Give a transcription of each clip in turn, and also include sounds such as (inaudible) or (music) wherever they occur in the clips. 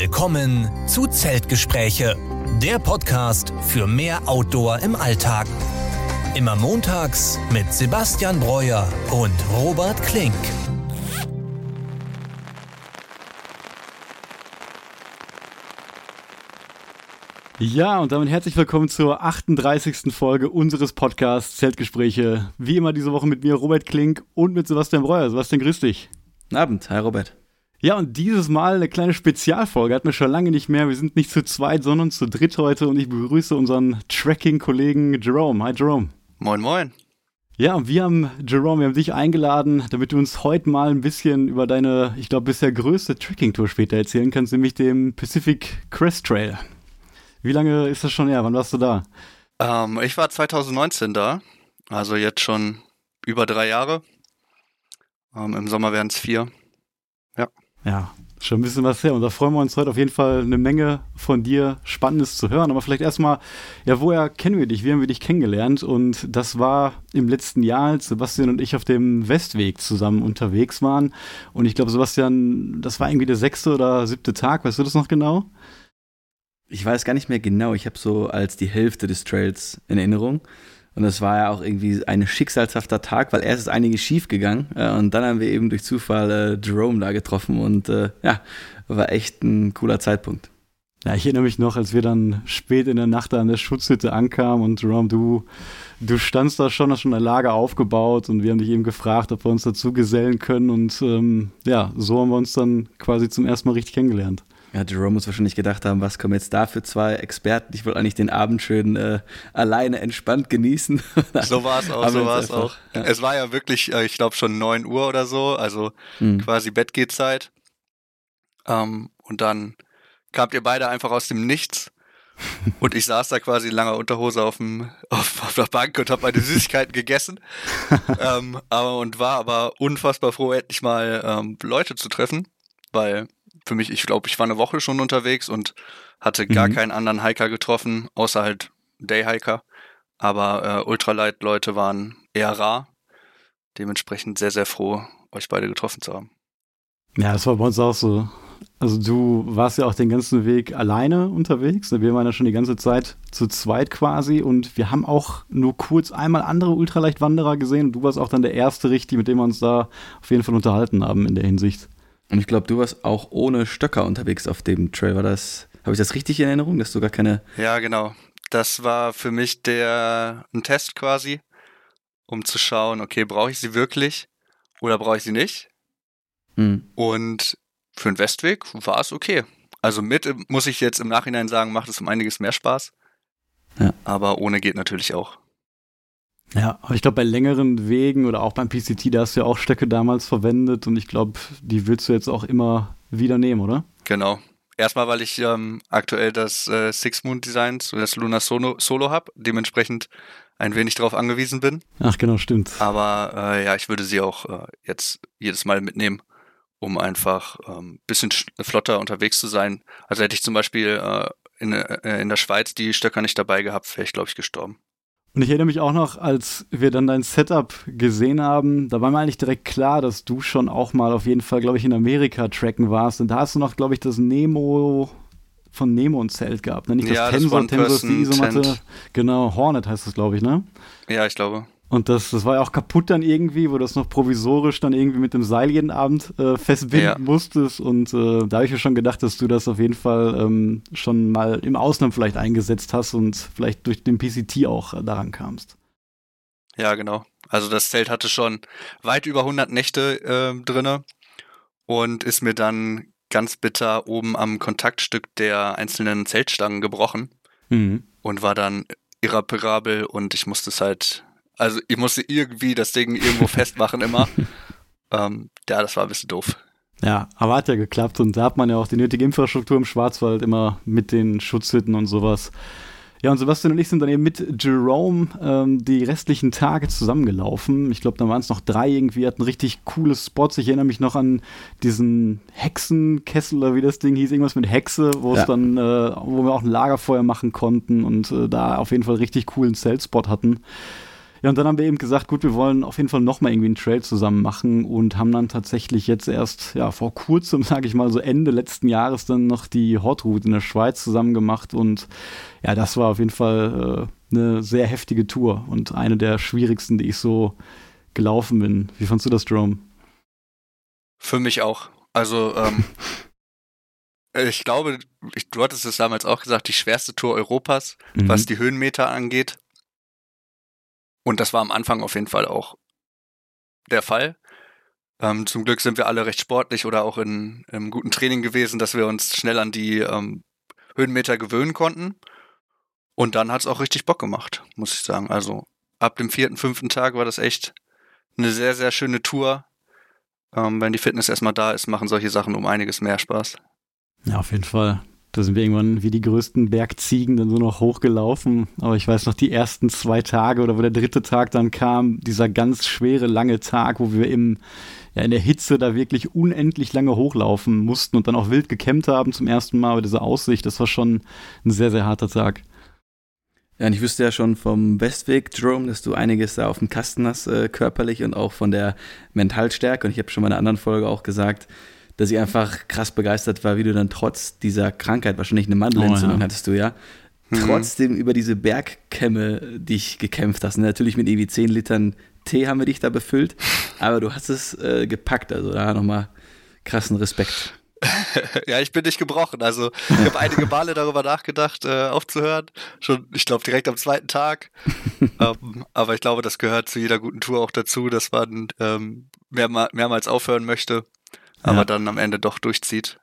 Willkommen zu Zeltgespräche, der Podcast für mehr Outdoor im Alltag. Immer montags mit Sebastian Breuer und Robert Klink. Ja, und damit herzlich willkommen zur 38. Folge unseres Podcasts Zeltgespräche. Wie immer diese Woche mit mir, Robert Klink und mit Sebastian Breuer. Sebastian, grüß dich. Guten Abend, hi Robert. Ja, und dieses Mal eine kleine Spezialfolge. Hatten wir schon lange nicht mehr. Wir sind nicht zu zweit, sondern zu dritt heute. Und ich begrüße unseren Tracking-Kollegen Jerome. Hi, Jerome. Moin, moin. Ja, und wir haben, Jerome, wir haben dich eingeladen, damit du uns heute mal ein bisschen über deine, ich glaube, bisher größte Tracking-Tour später erzählen kannst, nämlich dem Pacific Crest Trail. Wie lange ist das schon her? Wann warst du da? Ähm, ich war 2019 da. Also jetzt schon über drei Jahre. Ähm, Im Sommer wären es vier. Ja. Schon ein bisschen was her. Und da freuen wir uns heute auf jeden Fall eine Menge von dir Spannendes zu hören. Aber vielleicht erstmal, ja, woher kennen wir dich? Wie haben wir dich kennengelernt? Und das war im letzten Jahr, als Sebastian und ich auf dem Westweg zusammen unterwegs waren. Und ich glaube, Sebastian, das war irgendwie der sechste oder siebte Tag. Weißt du das noch genau? Ich weiß gar nicht mehr genau. Ich habe so als die Hälfte des Trails in Erinnerung. Und das war ja auch irgendwie ein schicksalshafter Tag, weil erst ist einiges schief gegangen äh, und dann haben wir eben durch Zufall äh, Jerome da getroffen und äh, ja, war echt ein cooler Zeitpunkt. Ja, ich erinnere mich noch, als wir dann spät in der Nacht da an der Schutzhütte ankamen und Jerome, du, du standst da schon, hast schon ein Lager aufgebaut und wir haben dich eben gefragt, ob wir uns dazu gesellen können und ähm, ja, so haben wir uns dann quasi zum ersten Mal richtig kennengelernt. Ja, Jerome muss wahrscheinlich gedacht haben, was kommen jetzt da für zwei Experten? Ich wollte eigentlich den Abend schön äh, alleine entspannt genießen. (laughs) so war es auch, so war es auch. Ja. Es war ja wirklich, äh, ich glaube schon neun Uhr oder so, also mhm. quasi Bettgehzeit. Ähm, und dann kamt ihr beide einfach aus dem Nichts. (laughs) Und ich saß da quasi in langer Unterhose auf, dem, auf, auf der Bank und habe meine Süßigkeiten gegessen. (laughs) ähm, aber, und war aber unfassbar froh, endlich mal ähm, Leute zu treffen, weil für mich, ich glaube, ich war eine Woche schon unterwegs und hatte gar mhm. keinen anderen Hiker getroffen, außer halt Dayhiker. Aber äh, Ultralight-Leute waren eher rar. Dementsprechend sehr, sehr froh, euch beide getroffen zu haben. Ja, das war bei uns auch so. Also du warst ja auch den ganzen Weg alleine unterwegs. Wir waren ja schon die ganze Zeit zu zweit quasi und wir haben auch nur kurz einmal andere Ultraleichtwanderer gesehen und du warst auch dann der erste richtig, mit dem wir uns da auf jeden Fall unterhalten haben in der Hinsicht. Und ich glaube, du warst auch ohne Stöcker unterwegs auf dem Trail. War das, habe ich das richtig in Erinnerung, dass du gar keine. Ja, genau. Das war für mich der ein Test quasi, um zu schauen, okay, brauche ich sie wirklich oder brauche ich sie nicht? Hm. Und für den Westweg war es okay. Also mit muss ich jetzt im Nachhinein sagen, macht es um einiges mehr Spaß. Ja. Aber ohne geht natürlich auch. Ja, aber ich glaube, bei längeren Wegen oder auch beim PCT, da hast du ja auch Stöcke damals verwendet und ich glaube, die willst du jetzt auch immer wieder nehmen, oder? Genau. Erstmal, weil ich ähm, aktuell das äh, Six Moon Design, das Luna Solo, Solo habe, dementsprechend ein wenig darauf angewiesen bin. Ach genau, stimmt. Aber äh, ja, ich würde sie auch äh, jetzt jedes Mal mitnehmen, um einfach ein ähm, bisschen flotter unterwegs zu sein. Also hätte ich zum Beispiel äh, in, äh, in der Schweiz die Stöcker nicht dabei gehabt, wäre ich, glaube ich, gestorben. Und ich erinnere mich auch noch, als wir dann dein Setup gesehen haben, da war mir eigentlich direkt klar, dass du schon auch mal auf jeden Fall, glaube ich, in Amerika tracken warst. Und da hast du noch, glaube ich, das Nemo von Nemo ein Zelt gehabt. Ne? Nicht das ja, Tensor, das Tensor ist die Isomatte. Genau, Hornet heißt das, glaube ich, ne? Ja, ich glaube. Und das, das war ja auch kaputt dann irgendwie, wo du das noch provisorisch dann irgendwie mit dem Seil jeden Abend äh, festbinden ja. musstest. Und äh, da habe ich mir schon gedacht, dass du das auf jeden Fall ähm, schon mal im Ausland vielleicht eingesetzt hast und vielleicht durch den PCT auch äh, daran kamst. Ja, genau. Also das Zelt hatte schon weit über 100 Nächte äh, drinne und ist mir dann ganz bitter oben am Kontaktstück der einzelnen Zeltstangen gebrochen mhm. und war dann irreparabel und ich musste es halt also ich musste irgendwie das Ding irgendwo (laughs) festmachen immer. Ähm, ja, das war ein bisschen doof. Ja, aber hat ja geklappt und da hat man ja auch die nötige Infrastruktur im Schwarzwald immer mit den Schutzhütten und sowas. Ja, und Sebastian und ich sind dann eben mit Jerome ähm, die restlichen Tage zusammengelaufen. Ich glaube, da waren es noch drei irgendwie, hatten richtig coole Spots. Ich erinnere mich noch an diesen Hexenkessel oder wie das Ding hieß, irgendwas mit Hexe, wo es ja. dann, äh, wo wir auch ein Lagerfeuer machen konnten und äh, da auf jeden Fall richtig coolen Zeltspot hatten. Ja, und dann haben wir eben gesagt, gut, wir wollen auf jeden Fall nochmal irgendwie einen Trail zusammen machen und haben dann tatsächlich jetzt erst, ja, vor kurzem, (laughs) sage ich mal, so Ende letzten Jahres dann noch die Hot Route in der Schweiz zusammen gemacht und ja, das war auf jeden Fall äh, eine sehr heftige Tour und eine der schwierigsten, die ich so gelaufen bin. Wie fandst du das, Jerome? Für mich auch. Also, ähm, (laughs) ich glaube, ich, du hattest es damals auch gesagt, die schwerste Tour Europas, mhm. was die Höhenmeter angeht. Und das war am Anfang auf jeden Fall auch der Fall. Ähm, zum Glück sind wir alle recht sportlich oder auch in, im guten Training gewesen, dass wir uns schnell an die ähm, Höhenmeter gewöhnen konnten. Und dann hat es auch richtig Bock gemacht, muss ich sagen. Also ab dem vierten, fünften Tag war das echt eine sehr, sehr schöne Tour. Ähm, wenn die Fitness erstmal da ist, machen solche Sachen um einiges mehr Spaß. Ja, auf jeden Fall. Da sind wir irgendwann wie die größten Bergziegen dann so noch hochgelaufen. Aber ich weiß noch, die ersten zwei Tage oder wo der dritte Tag dann kam, dieser ganz schwere, lange Tag, wo wir im, ja, in der Hitze da wirklich unendlich lange hochlaufen mussten und dann auch wild gekämmt haben zum ersten Mal. Aber diese Aussicht, das war schon ein sehr, sehr harter Tag. Ja, und ich wüsste ja schon vom Westweg, Jerome, dass du einiges da auf dem Kasten hast, äh, körperlich und auch von der Mentalstärke. Und ich habe schon mal in einer anderen Folge auch gesagt, dass ich einfach krass begeistert war, wie du dann trotz dieser Krankheit, wahrscheinlich eine Mandelentzündung oh, ja. hattest du ja, mhm. trotzdem über diese Bergkämme dich gekämpft hast. Natürlich mit irgendwie 10 Litern Tee haben wir dich da befüllt, aber du hast es äh, gepackt. Also da nochmal krassen Respekt. (laughs) ja, ich bin nicht gebrochen. Also ich habe einige Male darüber nachgedacht, äh, aufzuhören. Schon, ich glaube, direkt am zweiten Tag. (laughs) ähm, aber ich glaube, das gehört zu jeder guten Tour auch dazu, dass man ähm, mehrmal, mehrmals aufhören möchte, aber ja. dann am Ende doch durchzieht.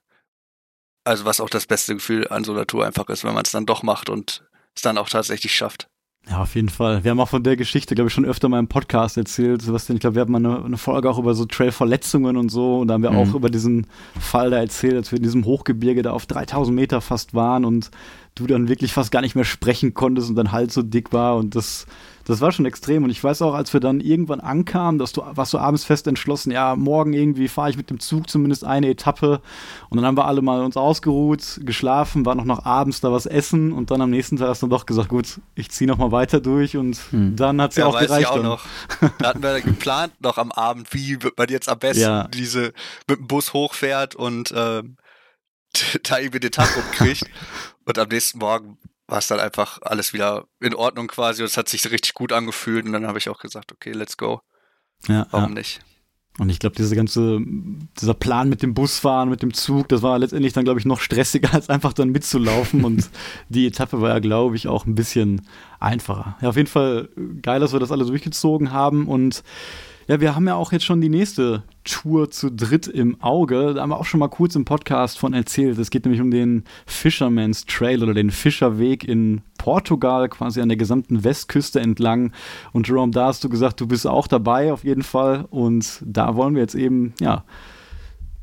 Also was auch das beste Gefühl an so einer Tour einfach ist, wenn man es dann doch macht und es dann auch tatsächlich schafft. Ja, auf jeden Fall. Wir haben auch von der Geschichte, glaube ich, schon öfter mal im Podcast erzählt. Sebastian, ich glaube, wir hatten mal eine, eine, Folge auch über so Trailverletzungen und so. Und da haben wir mhm. auch über diesen Fall da erzählt, als wir in diesem Hochgebirge da auf 3000 Meter fast waren und du dann wirklich fast gar nicht mehr sprechen konntest und dein Hals so dick war. Und das das war schon extrem. Und ich weiß auch, als wir dann irgendwann ankamen, dass du, warst du abends fest entschlossen, ja, morgen irgendwie fahre ich mit dem Zug zumindest eine Etappe. Und dann haben wir alle mal uns ausgeruht, geschlafen, war noch noch abends da was essen und dann am nächsten Tag hast du dann doch gesagt, gut, ich ziehe noch mal weiter durch und hm. dann hat es ja, ja auch gereicht. Ich auch noch. Da hatten wir geplant noch am Abend, wie man jetzt am besten ja. diese mit dem Bus hochfährt und äh, (laughs) da irgendwie den Tag rumkriegt. (laughs) und am nächsten Morgen war es dann einfach alles wieder in Ordnung quasi und es hat sich richtig gut angefühlt und dann habe ich auch gesagt, okay, let's go. Ja, Warum ja. nicht? Und ich glaube, diese ganze, dieser Plan mit dem Busfahren, mit dem Zug, das war letztendlich dann, glaube ich, noch stressiger, (laughs) als einfach dann mitzulaufen. und die Etappe war ja, glaube ich, auch ein bisschen einfacher. Ja, auf jeden Fall geil, dass wir das alle durchgezogen haben. Und ja, wir haben ja auch jetzt schon die nächste Tour zu dritt im Auge. Da haben wir auch schon mal kurz im Podcast von erzählt. Es geht nämlich um den Fisherman's Trail oder den Fischerweg in Portugal, quasi an der gesamten Westküste entlang. Und Jerome, da hast du gesagt, du bist auch dabei auf jeden Fall. Und da wollen wir jetzt eben, ja,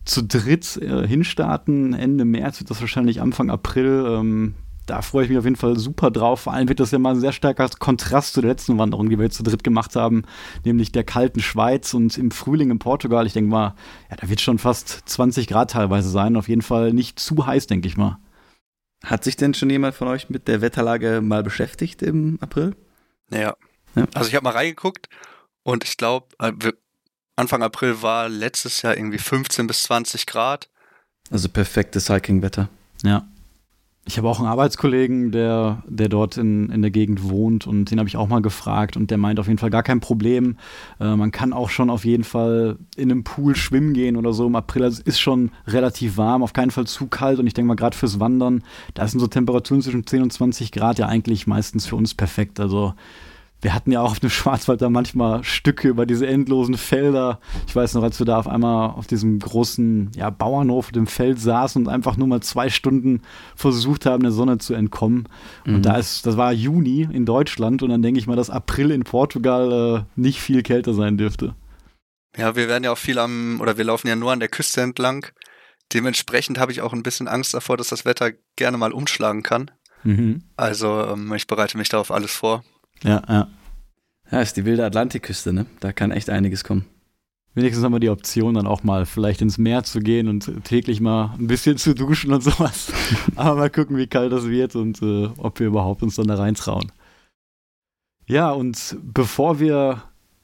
zu dritt äh, hinstarten. Ende März wird das wahrscheinlich Anfang April. Ähm, da freue ich mich auf jeden Fall super drauf. Vor allem wird das ja mal ein sehr starker Kontrast zu der letzten Wanderung, die wir jetzt zu dritt gemacht haben, nämlich der kalten Schweiz und im Frühling in Portugal. Ich denke mal, ja, da wird schon fast 20 Grad teilweise sein. Auf jeden Fall nicht zu heiß, denke ich mal. Hat sich denn schon jemand von euch mit der Wetterlage mal beschäftigt im April? Ja. ja. Also ich habe mal reingeguckt und ich glaube, äh, Anfang April war letztes Jahr irgendwie 15 bis 20 Grad. Also perfektes Hiking-Wetter. Ja. Ich habe auch einen Arbeitskollegen, der, der dort in, in der Gegend wohnt und den habe ich auch mal gefragt und der meint auf jeden Fall gar kein Problem. Äh, man kann auch schon auf jeden Fall in einem Pool schwimmen gehen oder so im April. Also es ist schon relativ warm, auf keinen Fall zu kalt und ich denke mal gerade fürs Wandern, da sind so Temperaturen zwischen 10 und 20 Grad ja eigentlich meistens für uns perfekt. Also wir hatten ja auch auf dem (laughs) Schwarzwald da manchmal Stücke über diese endlosen Felder. Ich weiß noch, als wir da auf einmal auf diesem großen ja, Bauernhof dem Feld saßen und einfach nur mal zwei Stunden versucht haben, der Sonne zu entkommen. Mhm. Und da ist, das war Juni in Deutschland und dann denke ich mal, dass April in Portugal äh, nicht viel kälter sein dürfte. Ja, wir werden ja auch viel am, oder wir laufen ja nur an der Küste entlang. Dementsprechend habe ich auch ein bisschen Angst davor, dass das Wetter gerne mal umschlagen kann. Mhm. Also ähm, ich bereite mich da auf alles vor. Ja, ja. Ja, ist die wilde Atlantikküste, ne? Da kann echt einiges kommen. Wenigstens haben wir die Option, dann auch mal vielleicht ins Meer zu gehen und täglich mal ein bisschen zu duschen und sowas. (laughs) Aber mal gucken, wie kalt das wird und äh, ob wir überhaupt uns dann da reintrauen. Ja, und bevor wir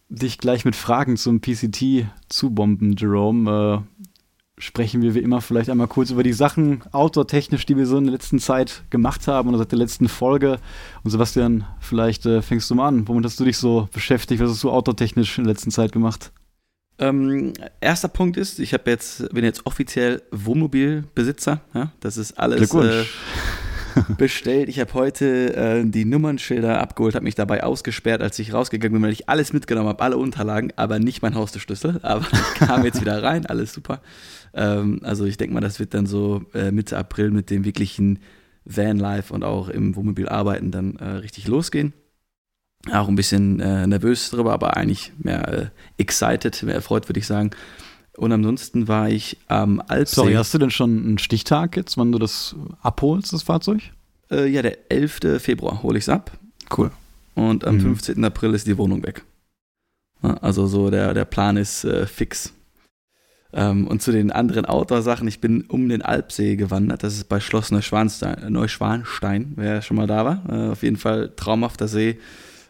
dich gleich mit Fragen zum PCT zubomben, Jerome, äh, sprechen wir wie immer vielleicht einmal kurz über die Sachen outdoor-technisch, die wir so in der letzten Zeit gemacht haben oder seit der letzten Folge. Und Sebastian, vielleicht äh, fängst du mal an. Womit hast du dich so beschäftigt? Was hast du outdoor-technisch in der letzten Zeit gemacht? Ähm, erster Punkt ist, ich habe jetzt, bin jetzt offiziell Wohnmobilbesitzer. Ja? Das ist alles äh, bestellt. Ich habe heute äh, die Nummernschilder abgeholt, habe mich dabei ausgesperrt, als ich rausgegangen bin, weil ich alles mitgenommen habe, alle Unterlagen, aber nicht mein Haustürschlüssel. Aber ich (laughs) kam jetzt wieder rein, alles super. Ähm, also ich denke mal, das wird dann so äh, Mitte April mit dem wirklichen Vanlife und auch im Wohnmobil arbeiten dann äh, richtig losgehen. Auch ein bisschen äh, nervös drüber, aber eigentlich mehr äh, excited, mehr erfreut, würde ich sagen. Und ansonsten war ich am Alpsee. Sorry, hast du denn schon einen Stichtag jetzt, wann du das abholst, das Fahrzeug? Äh, ja, der 11. Februar hole ich es ab. Cool. Und am mhm. 15. April ist die Wohnung weg. Also so der, der Plan ist äh, fix. Ähm, und zu den anderen Outdoor-Sachen, ich bin um den Alpsee gewandert. Das ist bei Schloss Neuschwanstein, Neuschwanstein wer schon mal da war. Äh, auf jeden Fall traumhafter See.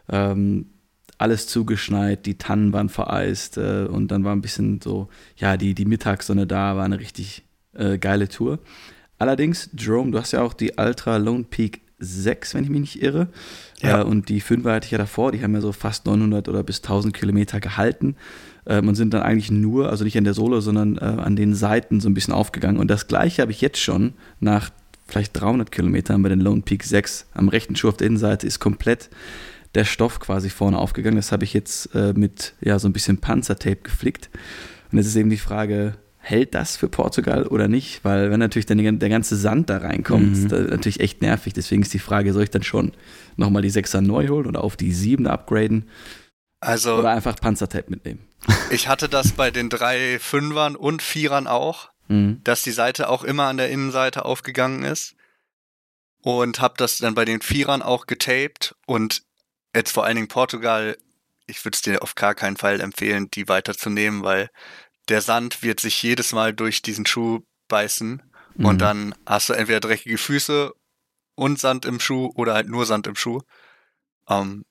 Ähm, alles zugeschneit, die Tannen waren vereist äh, und dann war ein bisschen so, ja, die, die Mittagssonne da, war eine richtig äh, geile Tour. Allerdings, Jerome, du hast ja auch die Ultra Lone Peak 6, wenn ich mich nicht irre. Ja. Äh, und die 5 hatte ich ja davor, die haben ja so fast 900 oder bis 1000 Kilometer gehalten ähm, und sind dann eigentlich nur, also nicht an der Sohle, sondern äh, an den Seiten so ein bisschen aufgegangen. Und das gleiche habe ich jetzt schon nach vielleicht 300 Kilometern bei den Lone Peak 6 am rechten Schuh auf der Innenseite ist komplett der Stoff quasi vorne aufgegangen. Das habe ich jetzt äh, mit ja, so ein bisschen Panzertape geflickt. Und jetzt ist eben die Frage, hält das für Portugal oder nicht? Weil wenn natürlich dann der ganze Sand da reinkommt, mhm. ist das natürlich echt nervig. Deswegen ist die Frage, soll ich dann schon nochmal die 6er neu holen oder auf die 7er upgraden? Also, oder einfach Panzertape mitnehmen. (laughs) Ich hatte das bei den drei Fünfern und Vierern auch, mhm. dass die Seite auch immer an der Innenseite aufgegangen ist. Und habe das dann bei den Vierern auch getaped und jetzt vor allen Dingen Portugal, ich würde es dir auf gar keinen Fall empfehlen, die weiterzunehmen, weil der Sand wird sich jedes Mal durch diesen Schuh beißen mhm. und dann hast du entweder dreckige Füße und Sand im Schuh oder halt nur Sand im Schuh. Ähm,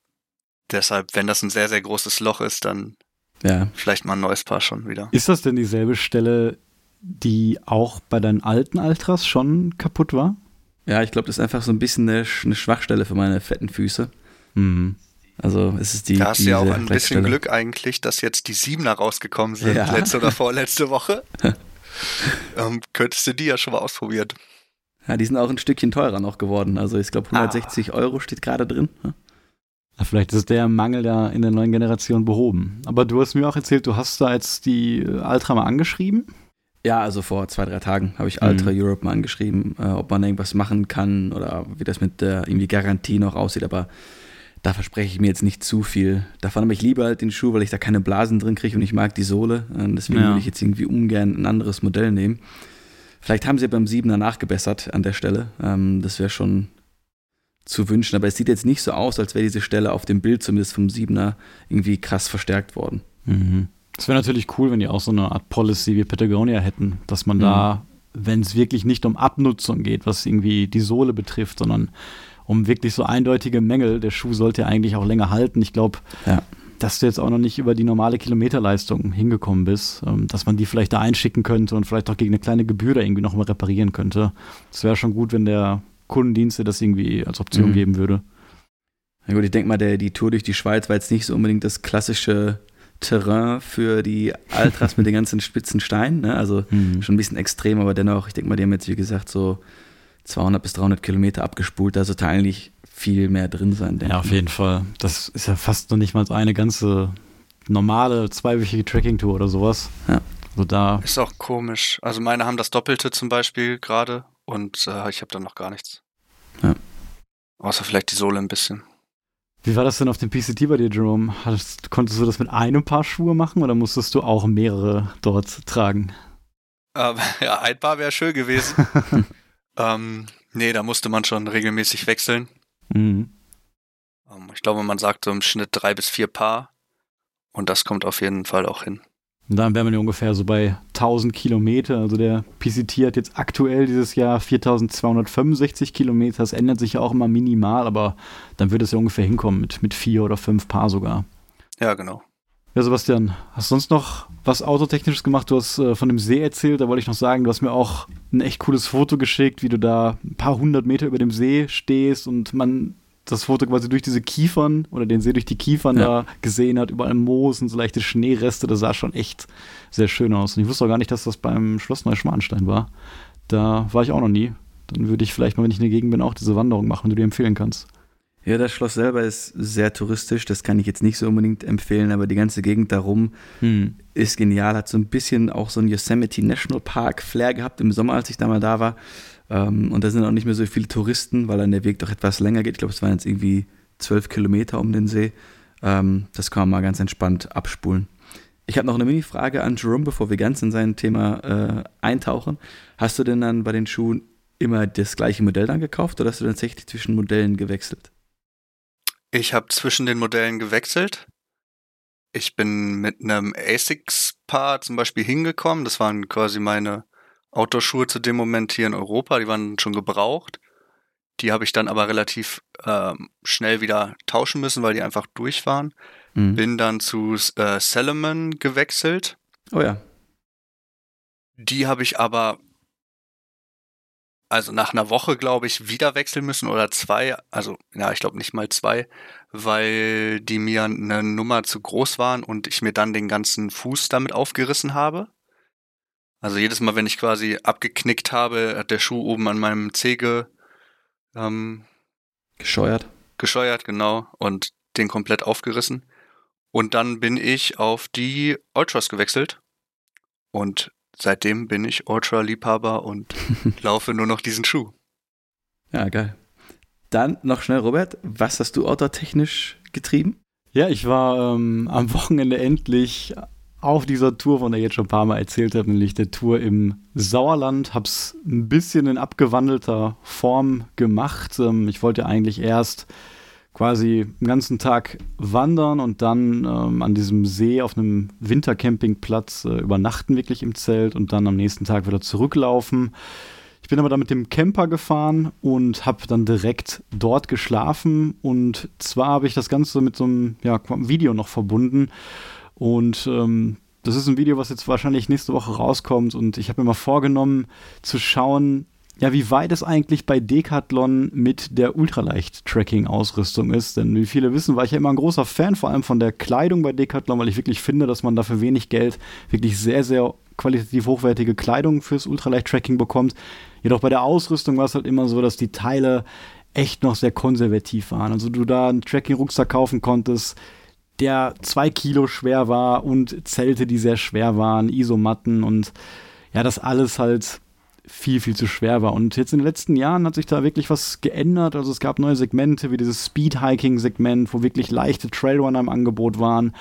deshalb, wenn das ein sehr, sehr großes Loch ist, dann ja. vielleicht mal ein neues Paar schon wieder. Ist das denn dieselbe Stelle, die auch bei deinen alten Altras schon kaputt war? Ja, ich glaube, das ist einfach so ein bisschen eine, eine Schwachstelle für meine fetten Füße. Mhm. Also es ist die. Da hast du ja auch ein bisschen Glück eigentlich, dass jetzt die Siebener rausgekommen sind, ja. letzte oder vorletzte Woche. (laughs) ähm, könntest du die ja schon mal ausprobieren. Ja, die sind auch ein Stückchen teurer noch geworden. Also ich glaube 160 ah. Euro steht gerade drin. Ja, vielleicht ist der Mangel da in der neuen Generation behoben. Aber du hast mir auch erzählt, du hast da jetzt die Ultra mal angeschrieben. Ja, also vor zwei, drei Tagen habe ich Ultra mhm. Europe mal angeschrieben, äh, ob man irgendwas machen kann oder wie das mit der irgendwie Garantie noch aussieht. Aber da verspreche ich mir jetzt nicht zu viel. Davon habe ich lieber halt den Schuh, weil ich da keine Blasen drin kriege und ich mag die Sohle. Und deswegen ja. würde ich jetzt irgendwie ungern ein anderes Modell nehmen. Vielleicht haben sie beim 7er nachgebessert an der Stelle. Ähm, das wäre schon zu wünschen. Aber es sieht jetzt nicht so aus, als wäre diese Stelle auf dem Bild zumindest vom 7er irgendwie krass verstärkt worden. Mhm. Es wäre natürlich cool, wenn die auch so eine Art Policy wie Patagonia hätten, dass man mhm. da, wenn es wirklich nicht um Abnutzung geht, was irgendwie die Sohle betrifft, sondern um wirklich so eindeutige Mängel. Der Schuh sollte ja eigentlich auch länger halten. Ich glaube, ja. dass du jetzt auch noch nicht über die normale Kilometerleistung hingekommen bist, ähm, dass man die vielleicht da einschicken könnte und vielleicht auch gegen eine kleine Gebühr da irgendwie nochmal reparieren könnte. Das wäre schon gut, wenn der Kundendienste das irgendwie als Option mhm. geben würde. Ja gut, ich denke mal, der, die Tour durch die Schweiz war jetzt nicht so unbedingt das klassische Terrain für die Altras mit den ganzen spitzen Steinen. Ne? Also (laughs) mhm. schon ein bisschen extrem, aber dennoch, ich denke mal, die haben jetzt, wie gesagt, so 200 bis 300 Kilometer abgespult, da sollte eigentlich viel mehr drin sein. Ja, auf jeden Fall. Das ist ja fast noch nicht mal eine ganze normale zweiwöchige Tracking-Tour oder sowas. Ja. Also da ist auch komisch. Also meine haben das Doppelte zum Beispiel gerade und äh, ich habe dann noch gar nichts. Ja. Außer vielleicht die Sohle ein bisschen. Wie war das denn auf dem PCT bei dir, Jerome? Hattest, konntest du das mit einem Paar Schuhe machen oder musstest du auch mehrere dort tragen? Ähm, (laughs) ja, ein Paar wäre schön gewesen. (laughs) Ähm, nee, da musste man schon regelmäßig wechseln. Mhm. Ähm, ich glaube, man sagt so im Schnitt drei bis vier Paar. Und das kommt auf jeden Fall auch hin. Und dann wären wir ungefähr so bei 1000 Kilometer. Also der PCT hat jetzt aktuell dieses Jahr 4265 Kilometer. Das ändert sich ja auch immer minimal, aber dann wird es ja ungefähr hinkommen mit, mit vier oder fünf Paar sogar. Ja, genau. Ja, Sebastian, hast du sonst noch was Autotechnisches gemacht? Du hast äh, von dem See erzählt, da wollte ich noch sagen, du hast mir auch ein echt cooles Foto geschickt, wie du da ein paar hundert Meter über dem See stehst und man das Foto quasi durch diese Kiefern oder den See durch die Kiefern ja. da gesehen hat, überall Moos und so leichte Schneereste, das sah schon echt sehr schön aus. Und ich wusste auch gar nicht, dass das beim Schloss Neuschwanstein war. Da war ich auch noch nie. Dann würde ich vielleicht mal, wenn ich in der Gegend bin, auch diese Wanderung machen, wenn du dir empfehlen kannst. Ja, das Schloss selber ist sehr touristisch, das kann ich jetzt nicht so unbedingt empfehlen, aber die ganze Gegend darum hm. ist genial, hat so ein bisschen auch so ein Yosemite National Park Flair gehabt im Sommer, als ich da mal da war. Ähm, und da sind auch nicht mehr so viele Touristen, weil dann der Weg doch etwas länger geht. Ich glaube, es waren jetzt irgendwie zwölf Kilometer um den See. Ähm, das kann man mal ganz entspannt abspulen. Ich habe noch eine Mini-Frage an Jerome, bevor wir ganz in sein Thema äh, eintauchen. Hast du denn dann bei den Schuhen immer das gleiche Modell dann gekauft oder hast du tatsächlich zwischen Modellen gewechselt? Ich habe zwischen den Modellen gewechselt. Ich bin mit einem ASICS-Paar zum Beispiel hingekommen. Das waren quasi meine Outdoor-Schuhe zu dem Moment hier in Europa, die waren schon gebraucht. Die habe ich dann aber relativ ähm, schnell wieder tauschen müssen, weil die einfach durch waren. Mhm. Bin dann zu äh, Salomon gewechselt. Oh ja. Die habe ich aber also nach einer Woche, glaube ich, wieder wechseln müssen oder zwei. Also, ja, ich glaube nicht mal zwei, weil die mir eine Nummer zu groß waren und ich mir dann den ganzen Fuß damit aufgerissen habe. Also jedes Mal, wenn ich quasi abgeknickt habe, hat der Schuh oben an meinem Zeh ähm, gescheuert. Gescheuert, genau. Und den komplett aufgerissen. Und dann bin ich auf die Ultras gewechselt. Und seitdem bin ich Ultra-Liebhaber und (laughs) laufe nur noch diesen Schuh. Ja, geil. Dann noch schnell, Robert, was hast du autotechnisch getrieben? Ja, ich war ähm, am Wochenende endlich auf dieser Tour, von der ich jetzt schon ein paar Mal erzählt habe, nämlich der Tour im Sauerland. Hab's ein bisschen in abgewandelter Form gemacht. Ähm, ich wollte eigentlich erst quasi den ganzen Tag wandern und dann ähm, an diesem See auf einem Wintercampingplatz äh, übernachten, wirklich im Zelt und dann am nächsten Tag wieder zurücklaufen. Ich bin aber dann mit dem Camper gefahren und habe dann direkt dort geschlafen. Und zwar habe ich das Ganze mit so einem ja, Video noch verbunden. Und ähm, das ist ein Video, was jetzt wahrscheinlich nächste Woche rauskommt. Und ich habe mir mal vorgenommen, zu schauen, ja, wie weit es eigentlich bei Decathlon mit der Ultraleicht-Tracking-Ausrüstung ist. Denn wie viele wissen, war ich ja immer ein großer Fan, vor allem von der Kleidung bei Decathlon, weil ich wirklich finde, dass man dafür wenig Geld wirklich sehr, sehr qualitativ hochwertige Kleidung fürs Ultraleicht-Tracking bekommt. Jedoch bei der Ausrüstung war es halt immer so, dass die Teile echt noch sehr konservativ waren. Also du da einen Tracking-Rucksack kaufen konntest, der zwei Kilo schwer war und Zelte, die sehr schwer waren, Isomatten und ja, das alles halt viel, viel zu schwer war. Und jetzt in den letzten Jahren hat sich da wirklich was geändert. Also es gab neue Segmente wie dieses Speed-Hiking-Segment, wo wirklich leichte Trailrunner im Angebot waren.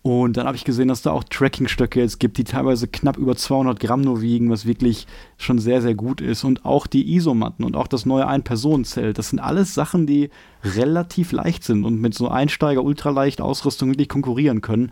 Und dann habe ich gesehen, dass da auch Tracking-Stöcke jetzt gibt, die teilweise knapp über 200 Gramm nur wiegen, was wirklich schon sehr, sehr gut ist. Und auch die Isomatten und auch das neue Ein-Personen-Zelt, das sind alles Sachen, die relativ leicht sind und mit so Einsteiger-Ultraleicht-Ausrüstung wirklich konkurrieren können.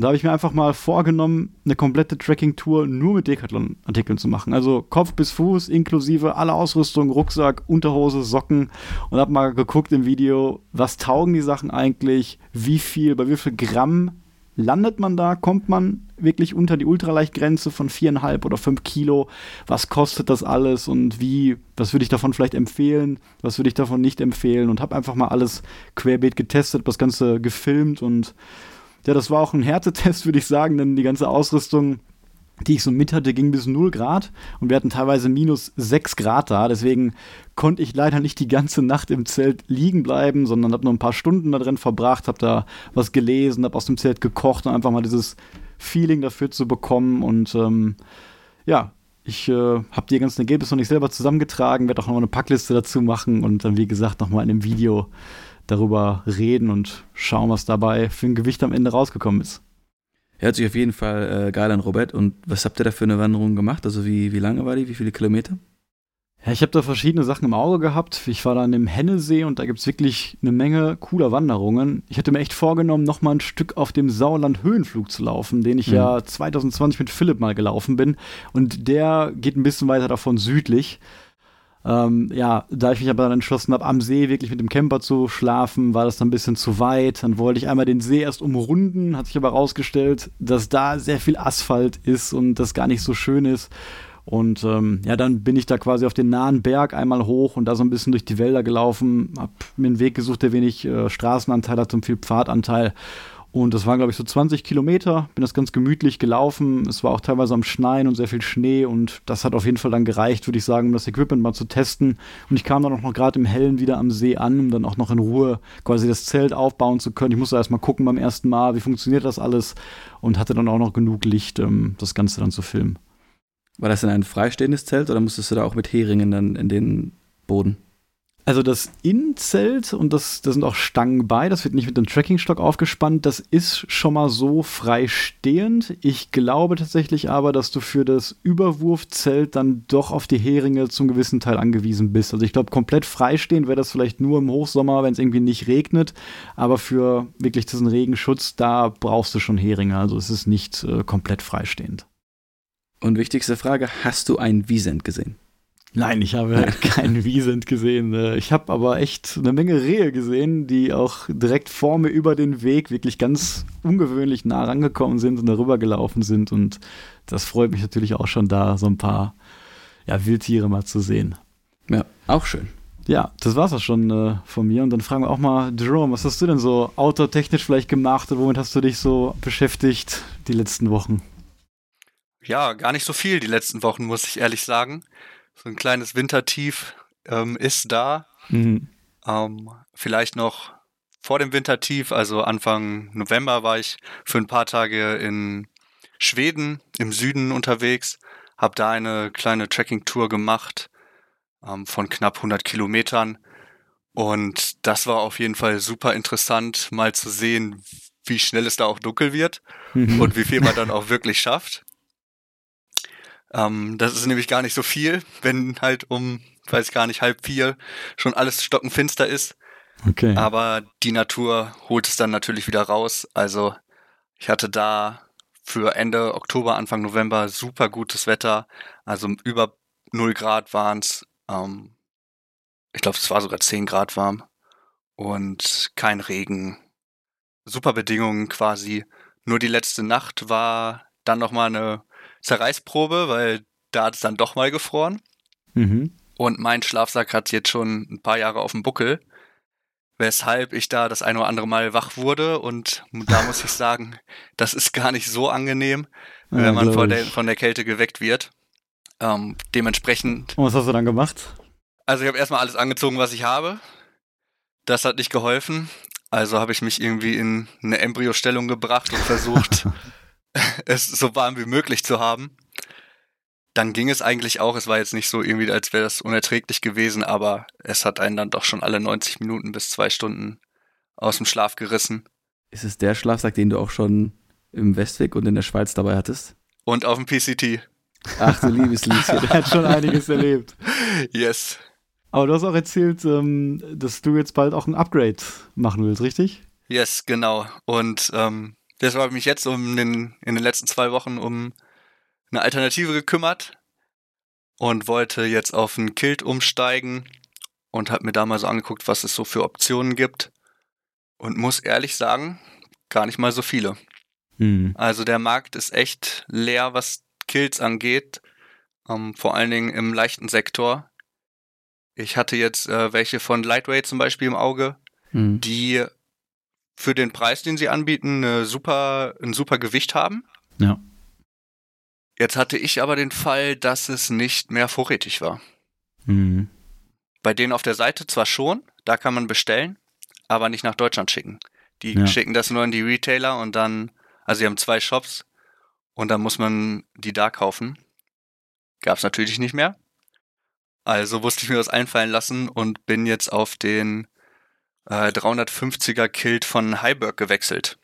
Und da habe ich mir einfach mal vorgenommen, eine komplette Tracking-Tour nur mit Decathlon-Artikeln zu machen. Also Kopf bis Fuß, inklusive aller Ausrüstung, Rucksack, Unterhose, Socken. Und habe mal geguckt im Video, was taugen die Sachen eigentlich, wie viel, bei wie viel Gramm landet man da? Kommt man wirklich unter die Ultraleichtgrenze von viereinhalb oder fünf Kilo? Was kostet das alles und wie, was würde ich davon vielleicht empfehlen? Was würde ich davon nicht empfehlen? Und habe einfach mal alles querbeet getestet, das Ganze gefilmt und ja, das war auch ein Härtetest, (laughs) würde ich sagen, denn die ganze Ausrüstung, die ich so mit hatte, ging bis 0 Grad und wir hatten teilweise minus 6 Grad da. Deswegen konnte ich leider nicht die ganze Nacht im Zelt liegen bleiben, sondern habe nur ein paar Stunden da drin verbracht, habe da was gelesen, habe aus dem Zelt gekocht und einfach mal dieses Feeling dafür zu bekommen. Und ähm, ja, ich äh, habe die ganzen Ergebnisse noch nicht selber zusammengetragen, werde auch noch mal eine Packliste dazu machen und dann, wie gesagt, noch mal in einem Video darüber reden und schauen, was dabei für ein Gewicht am Ende rausgekommen ist. Hört sich auf jeden Fall äh, geil an, Robert. Und was habt ihr da für eine Wanderung gemacht? Also wie, wie lange war die? Wie viele Kilometer? Ja, ich habe da verschiedene Sachen im Auge gehabt. Ich war da an dem Hennesee und da gibt es wirklich eine Menge cooler Wanderungen. Ich hatte mir echt vorgenommen, noch mal ein Stück auf dem Sauerland Höhenflug zu laufen, den ich mhm. ja 2020 mit Philipp mal gelaufen bin. Und der geht ein bisschen weiter davon südlich. Ähm, ja, da ich mich aber dann entschlossen habe, am See wirklich mit dem Camper zu schlafen, war das dann ein bisschen zu weit. Dann wollte ich einmal den See erst umrunden, hat sich aber herausgestellt, dass da sehr viel Asphalt ist und das gar nicht so schön ist. Und ähm, ja, dann bin ich da quasi auf den nahen Berg einmal hoch und da so ein bisschen durch die Wälder gelaufen, hab mir einen Weg gesucht, der wenig äh, Straßenanteil hat und viel Pfadanteil. Und das waren, glaube ich, so 20 Kilometer. Bin das ganz gemütlich gelaufen. Es war auch teilweise am Schneien und sehr viel Schnee. Und das hat auf jeden Fall dann gereicht, würde ich sagen, um das Equipment mal zu testen. Und ich kam dann auch noch gerade im Hellen wieder am See an, um dann auch noch in Ruhe quasi das Zelt aufbauen zu können. Ich musste erst mal gucken beim ersten Mal, wie funktioniert das alles. Und hatte dann auch noch genug Licht, um das Ganze dann zu filmen. War das denn ein freistehendes Zelt oder musstest du da auch mit Heringen dann in den Boden? Also das Innenzelt und das, da sind auch Stangen bei, das wird nicht mit einem Trackingstock aufgespannt, das ist schon mal so freistehend. Ich glaube tatsächlich aber, dass du für das Überwurfzelt dann doch auf die Heringe zum gewissen Teil angewiesen bist. Also ich glaube, komplett freistehend wäre das vielleicht nur im Hochsommer, wenn es irgendwie nicht regnet, aber für wirklich diesen Regenschutz, da brauchst du schon Heringe, also es ist nicht äh, komplett freistehend. Und wichtigste Frage, hast du einen Wiesent gesehen? Nein, ich habe (laughs) keinen Wiesent gesehen. Äh, ich habe aber echt eine Menge Rehe gesehen, die auch direkt vor mir über den Weg wirklich ganz ungewöhnlich nah rangekommen sind und darüber gelaufen sind. Und das freut mich natürlich auch schon da, so ein paar ja, Wildtiere mal zu sehen. Ja, auch schön. Ja, das war's auch schon äh, von mir. Und dann fragen wir auch mal, Jerome, was hast du denn so outdoor-technisch vielleicht gemacht und womit hast du dich so beschäftigt die letzten Wochen? Ja, gar nicht so viel die letzten Wochen, muss ich ehrlich sagen. So ein kleines Wintertief ähm, ist da. Mhm. Ähm, vielleicht noch vor dem Wintertief, also Anfang November, war ich für ein paar Tage in Schweden im Süden unterwegs, habe da eine kleine Trekking-Tour gemacht ähm, von knapp 100 Kilometern. Und das war auf jeden Fall super interessant, mal zu sehen, wie schnell es da auch dunkel wird mhm. und wie viel man (laughs) dann auch wirklich schafft. Ähm, das ist nämlich gar nicht so viel, wenn halt um, weiß gar nicht, halb vier schon alles stockenfinster ist. Okay. Aber die Natur holt es dann natürlich wieder raus. Also ich hatte da für Ende Oktober, Anfang November super gutes Wetter. Also über 0 Grad waren es. Ähm, ich glaube, es war sogar 10 Grad warm. Und kein Regen. Super Bedingungen quasi. Nur die letzte Nacht war dann nochmal eine Zerreißprobe, weil da hat es dann doch mal gefroren. Mhm. Und mein Schlafsack hat jetzt schon ein paar Jahre auf dem Buckel, weshalb ich da das ein oder andere Mal wach wurde. Und da (laughs) muss ich sagen, das ist gar nicht so angenehm, ja, wenn man von der, von der Kälte geweckt wird. Ähm, dementsprechend. Und was hast du dann gemacht? Also ich habe erstmal alles angezogen, was ich habe. Das hat nicht geholfen. Also habe ich mich irgendwie in eine Embryostellung gebracht und versucht, (laughs) (laughs) es so warm wie möglich zu haben. Dann ging es eigentlich auch. Es war jetzt nicht so irgendwie, als wäre das unerträglich gewesen, aber es hat einen dann doch schon alle 90 Minuten bis zwei Stunden aus dem Schlaf gerissen. Ist es der Schlafsack, den du auch schon im Westweg und in der Schweiz dabei hattest? Und auf dem PCT. Ach du liebes Lieschen. Der hat schon einiges erlebt. (laughs) Yes. Aber du hast auch erzählt, ähm, dass du jetzt bald auch ein Upgrade machen willst, richtig? Yes, genau. Und ähm, Deshalb habe ich mich jetzt um den, in den letzten zwei Wochen um eine Alternative gekümmert und wollte jetzt auf ein Kilt umsteigen und habe mir da mal so angeguckt, was es so für Optionen gibt. Und muss ehrlich sagen, gar nicht mal so viele. Mhm. Also der Markt ist echt leer, was Kills angeht. Ähm, vor allen Dingen im leichten Sektor. Ich hatte jetzt äh, welche von Lightweight zum Beispiel im Auge, mhm. die für den Preis, den sie anbieten, super, ein super Gewicht haben. Ja. Jetzt hatte ich aber den Fall, dass es nicht mehr vorrätig war. Mhm. Bei denen auf der Seite zwar schon, da kann man bestellen, aber nicht nach Deutschland schicken. Die ja. schicken das nur an die Retailer und dann, also sie haben zwei Shops und dann muss man die da kaufen. Gab es natürlich nicht mehr. Also musste ich mir das einfallen lassen und bin jetzt auf den äh, 350er Kilt von Heiberg gewechselt.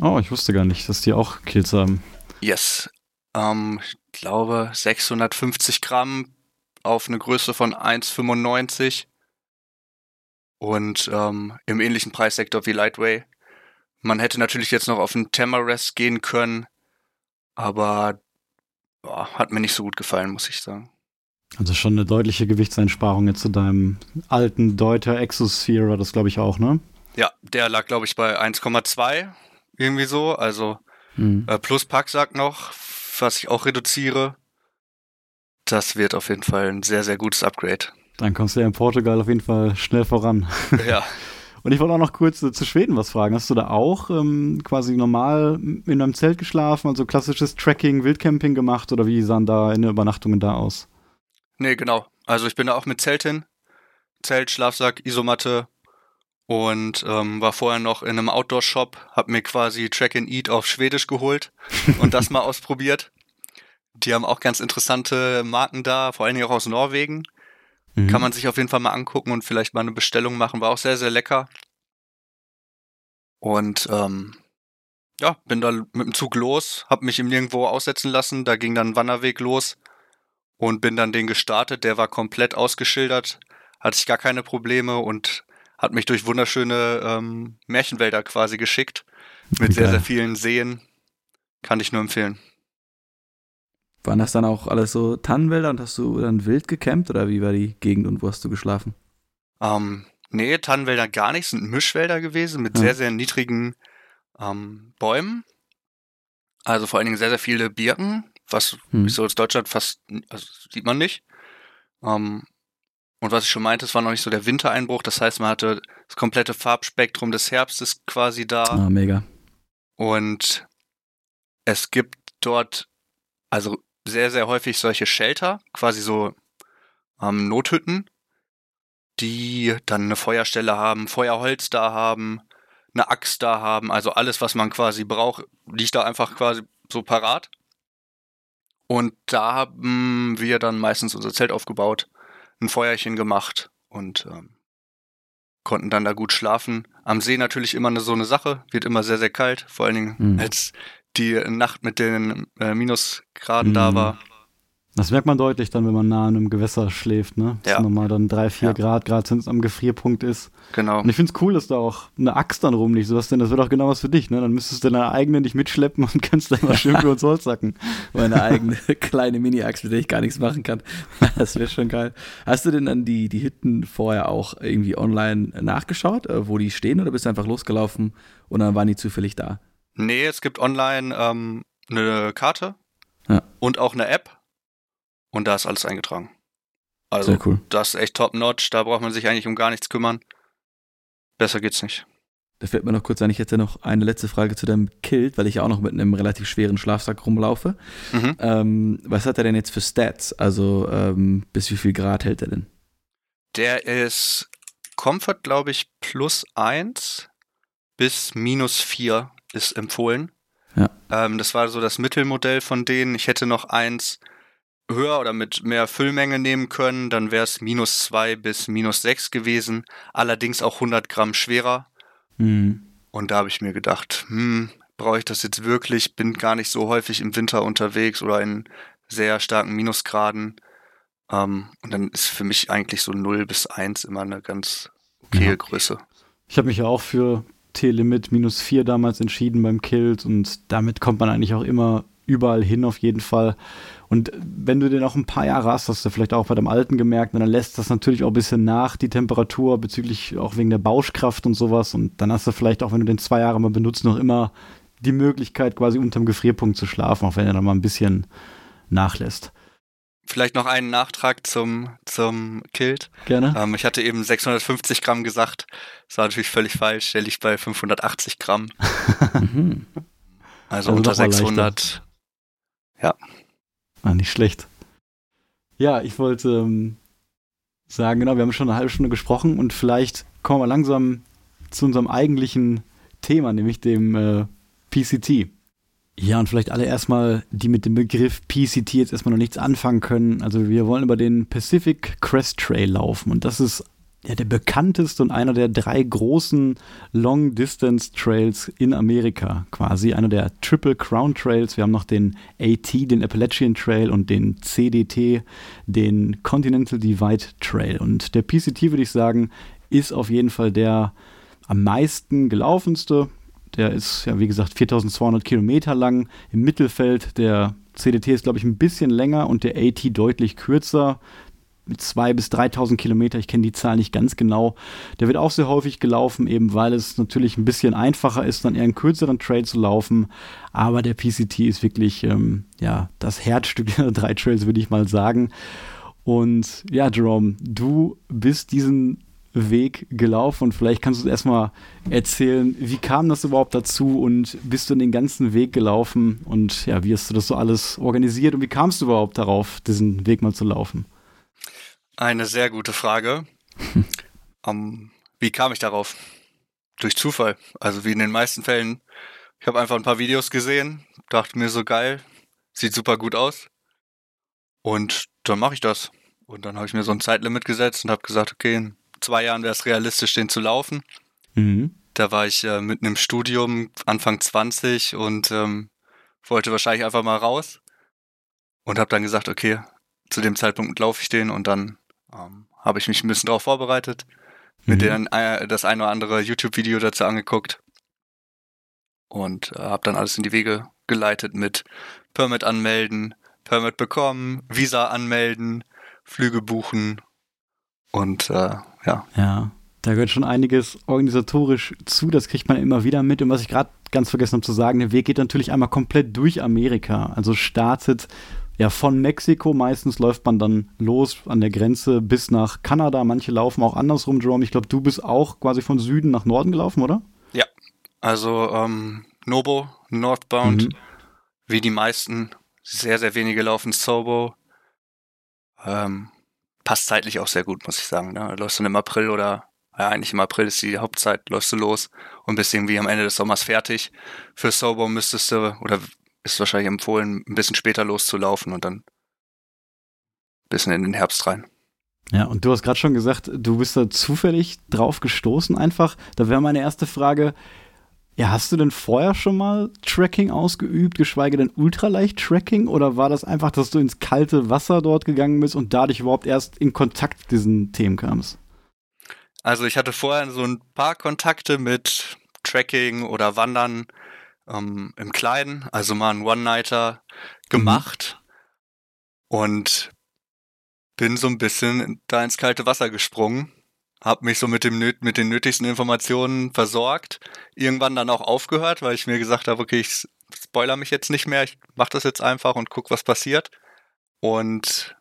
Oh, ich wusste gar nicht, dass die auch Kills haben. Yes. Ähm, ich glaube 650 Gramm auf eine Größe von 1,95 und ähm, im ähnlichen Preissektor wie Lightway. Man hätte natürlich jetzt noch auf einen Tamarest gehen können, aber boah, hat mir nicht so gut gefallen, muss ich sagen. Also schon eine deutliche Gewichtseinsparung jetzt zu deinem alten Deuter Exosphere war das, glaube ich, auch, ne? Ja, der lag, glaube ich, bei 1,2 irgendwie so. Also hm. äh, plus Packsack noch, was ich auch reduziere. Das wird auf jeden Fall ein sehr, sehr gutes Upgrade. Dann kommst du ja in Portugal auf jeden Fall schnell voran. (laughs) Ja. Und ich wollte auch noch kurz äh, zu Schweden was fragen. Hast du da auch ähm, quasi normal in einem Zelt geschlafen, also klassisches Tracking, Wildcamping gemacht oder wie sahen da in Übernachtungen da aus? Nee, genau. Also ich bin da auch mit Zelt hin. Zelt, Schlafsack, Isomatte und ähm, war vorher noch in einem Outdoor-Shop, hab mir quasi Track and Eat auf Schwedisch geholt (laughs) und das mal ausprobiert. Die haben auch ganz interessante Marken da, vor allen Dingen auch aus Norwegen. Mhm. Kann man sich auf jeden Fall mal angucken und vielleicht mal eine Bestellung machen. War auch sehr, sehr lecker. Und ähm, ja, bin da mit dem Zug los, hab mich im Nirgendwo aussetzen lassen. Da ging dann ein Wanderweg los und bin dann den gestartet. Der war komplett ausgeschildert, hatte ich gar keine Probleme und hat mich durch wunderschöne ähm, Märchenwälder quasi geschickt. Mit sehr, sehr vielen Seen. Kann ich nur empfehlen. Waren das dann auch alles so Tannenwälder und hast du dann wild gecampt oder wie war die Gegend und wo hast du geschlafen? Ähm, nee, Tannenwälder gar nicht, sind Mischwälder gewesen mit ja. sehr, sehr niedrigen ähm, Bäumen. Also vor allen Dingen sehr, sehr viele Birken, was hm. so als Deutschland fast, also sieht man nicht. Ähm, und was ich schon meinte, es war noch nicht so der Wintereinbruch, das heißt, man hatte das komplette Farbspektrum des Herbstes quasi da. Ah, mega. Und es gibt dort, also sehr, sehr häufig solche Shelter, quasi so ähm, Nothütten, die dann eine Feuerstelle haben, Feuerholz da haben, eine Axt da haben, also alles, was man quasi braucht, liegt da einfach quasi so parat. Und da haben wir dann meistens unser Zelt aufgebaut, ein Feuerchen gemacht und ähm, konnten dann da gut schlafen. Am See natürlich immer eine, so eine Sache, wird immer sehr, sehr kalt, vor allen Dingen mhm. als die Nacht mit den äh, Minusgraden mhm. da war. Das merkt man deutlich dann, wenn man nah an einem Gewässer schläft, ne? Dass ja. nochmal dann drei, vier ja. Grad, gerade wenn es am Gefrierpunkt ist. Genau. Und ich finde es cool, dass da auch eine Axt dann rumliegt. So was denn, das wird auch genau was für dich, ne? Dann müsstest du deine eigene nicht mitschleppen und (laughs) kannst dann mal schön für uns Holz sacken. (laughs) Meine eigene kleine Mini-Axt, mit der ich gar nichts machen kann. (laughs) Das wäre schon geil. Hast du denn dann die, die Hütten vorher auch irgendwie online nachgeschaut, äh, wo die stehen, oder bist du einfach losgelaufen und dann waren die zufällig da? Nee, es gibt online ähm, eine Karte ja. und auch eine App und da ist alles eingetragen. Also, Sehr cool. das ist echt top-notch, da braucht man sich eigentlich um gar nichts kümmern. Besser geht's nicht. Da fällt mir noch kurz ein, ich hätte noch eine letzte Frage zu deinem Kilt, weil ich ja auch noch mit einem relativ schweren Schlafsack rumlaufe. Mhm. Ähm, was hat er denn jetzt für Stats? Also ähm, bis wie viel Grad hält er denn? Der ist Comfort, glaube ich, plus eins bis minus vier ist empfohlen. Ja. Ähm, das war so das Mittelmodell von denen. Ich hätte noch eins höher oder mit mehr Füllmenge nehmen können, dann wäre es minus zwei bis minus sechs gewesen. Allerdings auch 100 Gramm schwerer. Mhm. Und da habe ich mir gedacht, hm, brauche ich das jetzt wirklich? Bin gar nicht so häufig im Winter unterwegs oder in sehr starken Minusgraden. Ähm, und dann ist für mich eigentlich so 0 bis 1 immer eine ganz okay ja. Größe. Ich habe mich ja auch für T-Limit minus 4 damals entschieden beim Kilt und damit kommt man eigentlich auch immer überall hin auf jeden Fall. Und wenn du den auch ein paar Jahre hast, hast du vielleicht auch bei dem alten gemerkt, dann lässt das natürlich auch ein bisschen nach, die Temperatur, bezüglich auch wegen der Bauschkraft und sowas. Und dann hast du vielleicht auch, wenn du den zwei Jahre mal benutzt, noch immer die Möglichkeit, quasi unterm Gefrierpunkt zu schlafen, auch wenn er dann mal ein bisschen nachlässt. Vielleicht noch einen Nachtrag zum, zum Kilt. Gerne. Ähm, ich hatte eben 650 Gramm gesagt. Das war natürlich völlig falsch. Der liegt bei 580 Gramm. (laughs) Mhm. also, also unter 600. Ja. Ah, nicht schlecht. Ja, ich wollte ähm, sagen, genau, wir haben schon eine halbe Stunde gesprochen und vielleicht kommen wir langsam zu unserem eigentlichen Thema, nämlich dem äh, PCT. Ja, und vielleicht alle erstmal, die mit dem Begriff PCT jetzt erstmal noch nichts anfangen können. Also wir wollen über den Pacific Crest Trail laufen und das ist ja, der bekannteste und einer der drei großen Long-Distance-Trails in Amerika quasi. Einer der Triple Crown Trails. Wir haben noch den AT, den Appalachian Trail und den CDT, den Continental Divide Trail. Und der PCT, würde ich sagen, ist auf jeden Fall der am meisten gelaufenste. Der ist ja, wie gesagt, 4200 Kilometer lang im Mittelfeld. Der CDT ist, glaube ich, ein bisschen länger und der AT deutlich kürzer 2.000 bis 3.000 Kilometer, ich kenne die Zahl nicht ganz genau. Der wird auch sehr häufig gelaufen, eben weil es natürlich ein bisschen einfacher ist, dann eher einen kürzeren Trail zu laufen. Aber der PCT ist wirklich ähm, ja, das Herzstück der (laughs) drei Trails, würde ich mal sagen. Und ja, Jerome, du bist diesen Weg gelaufen und vielleicht kannst du erstmal erzählen, wie kam das überhaupt dazu und bist du den ganzen Weg gelaufen und ja, wie hast du das so alles organisiert und wie kamst du überhaupt darauf, diesen Weg mal zu laufen? Eine sehr gute Frage. (laughs) um, wie kam ich darauf? Durch Zufall. Also wie in den meisten Fällen. Ich habe einfach ein paar Videos gesehen, dachte mir so geil, sieht super gut aus. Und dann mache ich das. Und dann habe ich mir so ein Zeitlimit gesetzt und habe gesagt, okay, in zwei Jahren wäre es realistisch, den zu laufen. Mhm. Da war ich äh, mitten im Studium, Anfang 20 und ähm, wollte wahrscheinlich einfach mal raus. Und habe dann gesagt, okay, zu dem Zeitpunkt laufe ich den und dann ähm, habe ich mich ein bisschen darauf vorbereitet, mhm. mir dann äh, das ein oder andere YouTube-Video dazu angeguckt und äh, habe dann alles in die Wege geleitet mit Permit anmelden, Permit bekommen, Visa anmelden, Flüge buchen und äh, ja. Ja, da gehört schon einiges organisatorisch zu, das kriegt man immer wieder mit. Und was ich gerade ganz vergessen habe zu sagen, der Weg geht natürlich einmal komplett durch Amerika. Also startet ja, von Mexiko meistens läuft man dann los an der Grenze bis nach Kanada. Manche laufen auch andersrum, Jerome. Ich glaube, du bist auch quasi von Süden nach Norden gelaufen, oder? Ja, also ähm, Nobo, Northbound, mhm. wie die meisten. Sehr, sehr wenige laufen Sobo. Ähm, passt zeitlich auch sehr gut, muss ich sagen. Ne? Läufst du im April oder, ja, eigentlich im April ist die Hauptzeit, läufst du los und bist irgendwie am Ende des Sommers fertig. Für Sobo müsstest du, oder ist wahrscheinlich empfohlen, ein bisschen später loszulaufen und dann ein bisschen in den Herbst rein. Ja, und du hast gerade schon gesagt, du bist da zufällig drauf gestoßen einfach. Da wäre meine erste Frage, ja, hast du denn vorher schon mal Tracking ausgeübt, geschweige denn Ultraleicht-Tracking? Oder war das einfach, dass du ins kalte Wasser dort gegangen bist und dadurch überhaupt erst in Kontakt mit diesen Themen kamst? Also ich hatte vorher so ein paar Kontakte mit Tracking oder Wandern ähm, im Kleinen, also mal einen One-Nighter gemacht mhm. und bin so ein bisschen da ins kalte Wasser gesprungen, habe mich so mit, dem, mit den nötigsten Informationen versorgt, irgendwann dann auch aufgehört, weil ich mir gesagt habe, okay, ich spoiler mich jetzt nicht mehr, ich mache das jetzt einfach und guck, was passiert. Und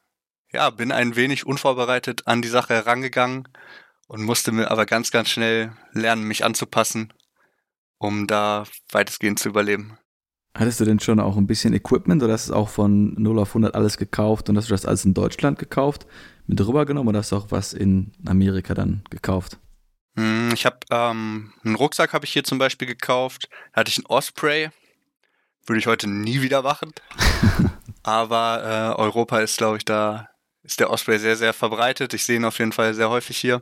ja, bin ein wenig unvorbereitet an die Sache herangegangen und musste mir aber ganz, ganz schnell lernen, mich anzupassen um da weitestgehend zu überleben. Hattest du denn schon auch ein bisschen Equipment oder hast du auch von 0 auf 100 alles gekauft und hast du das alles in Deutschland gekauft, mit rübergenommen oder hast du auch was in Amerika dann gekauft? Hm, ich habe ähm, einen Rucksack habe ich hier zum Beispiel gekauft. Da hatte ich einen Osprey. Würde ich heute nie wieder machen. (laughs) Aber äh, Europa ist, glaube ich, da ist der Osprey sehr, sehr verbreitet. Ich sehe ihn auf jeden Fall sehr häufig hier.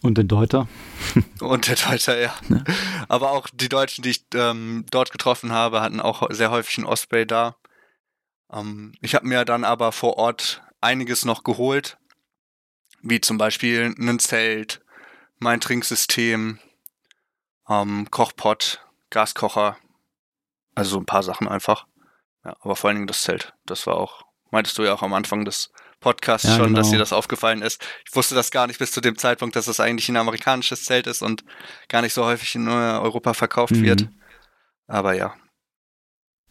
Und den Deuter. (laughs) Und der Deuter, ja. ja. Aber auch die Deutschen, die ich ähm, dort getroffen habe, hatten auch sehr häufig einen Osprey da. Ähm, ich habe mir dann aber vor Ort einiges noch geholt, wie zum Beispiel ein Zelt, mein Trinksystem, ähm, Kochpot, Gaskocher, also ein paar Sachen einfach. Ja, aber vor allen Dingen das Zelt. Das war auch, meintest du ja auch am Anfang des Podcast ja, schon, genau. dass dir das aufgefallen ist. Ich wusste das gar nicht bis zu dem Zeitpunkt, dass es das eigentlich ein amerikanisches Zelt ist und gar nicht so häufig in Europa verkauft mhm. wird. Aber ja.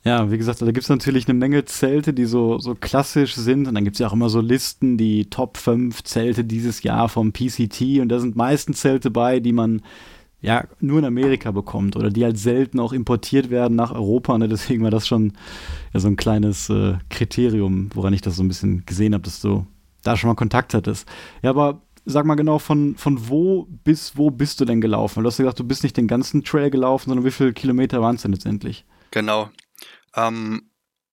Ja, wie gesagt, da gibt es natürlich eine Menge Zelte, die so, so klassisch sind. Und dann gibt es ja auch immer so Listen, die Top 5 Zelte dieses Jahr vom PCT. Und da sind meistens Zelte bei, die man ja nur in Amerika bekommt oder die halt selten auch importiert werden nach Europa. Ne? Deswegen war das schon ja, so ein kleines äh, Kriterium, woran ich das so ein bisschen gesehen habe, dass du da schon mal Kontakt hattest. Ja, aber sag mal genau, von, von wo bis wo bist du denn gelaufen? Du hast gesagt, du bist nicht den ganzen Trail gelaufen, sondern wie viele Kilometer waren es denn letztendlich? Genau. Ähm,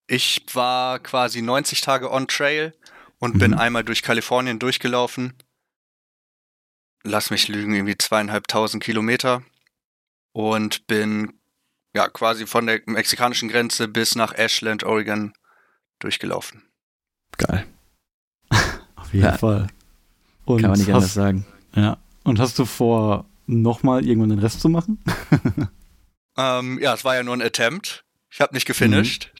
ich war quasi 90 Tage on Trail und mhm. bin einmal durch Kalifornien durchgelaufen lass mich lügen, irgendwie zweieinhalbtausend Kilometer und bin ja quasi von der mexikanischen Grenze bis nach Ashland, Oregon durchgelaufen. Geil. (laughs) Auf jeden ja. Fall. Und Kann man nicht hast, anders sagen. Ja. Und hast du vor, nochmal irgendwann den Rest zu machen? (laughs) ähm, ja, es war ja nur ein Attempt. Ich habe nicht gefinisht. Mhm.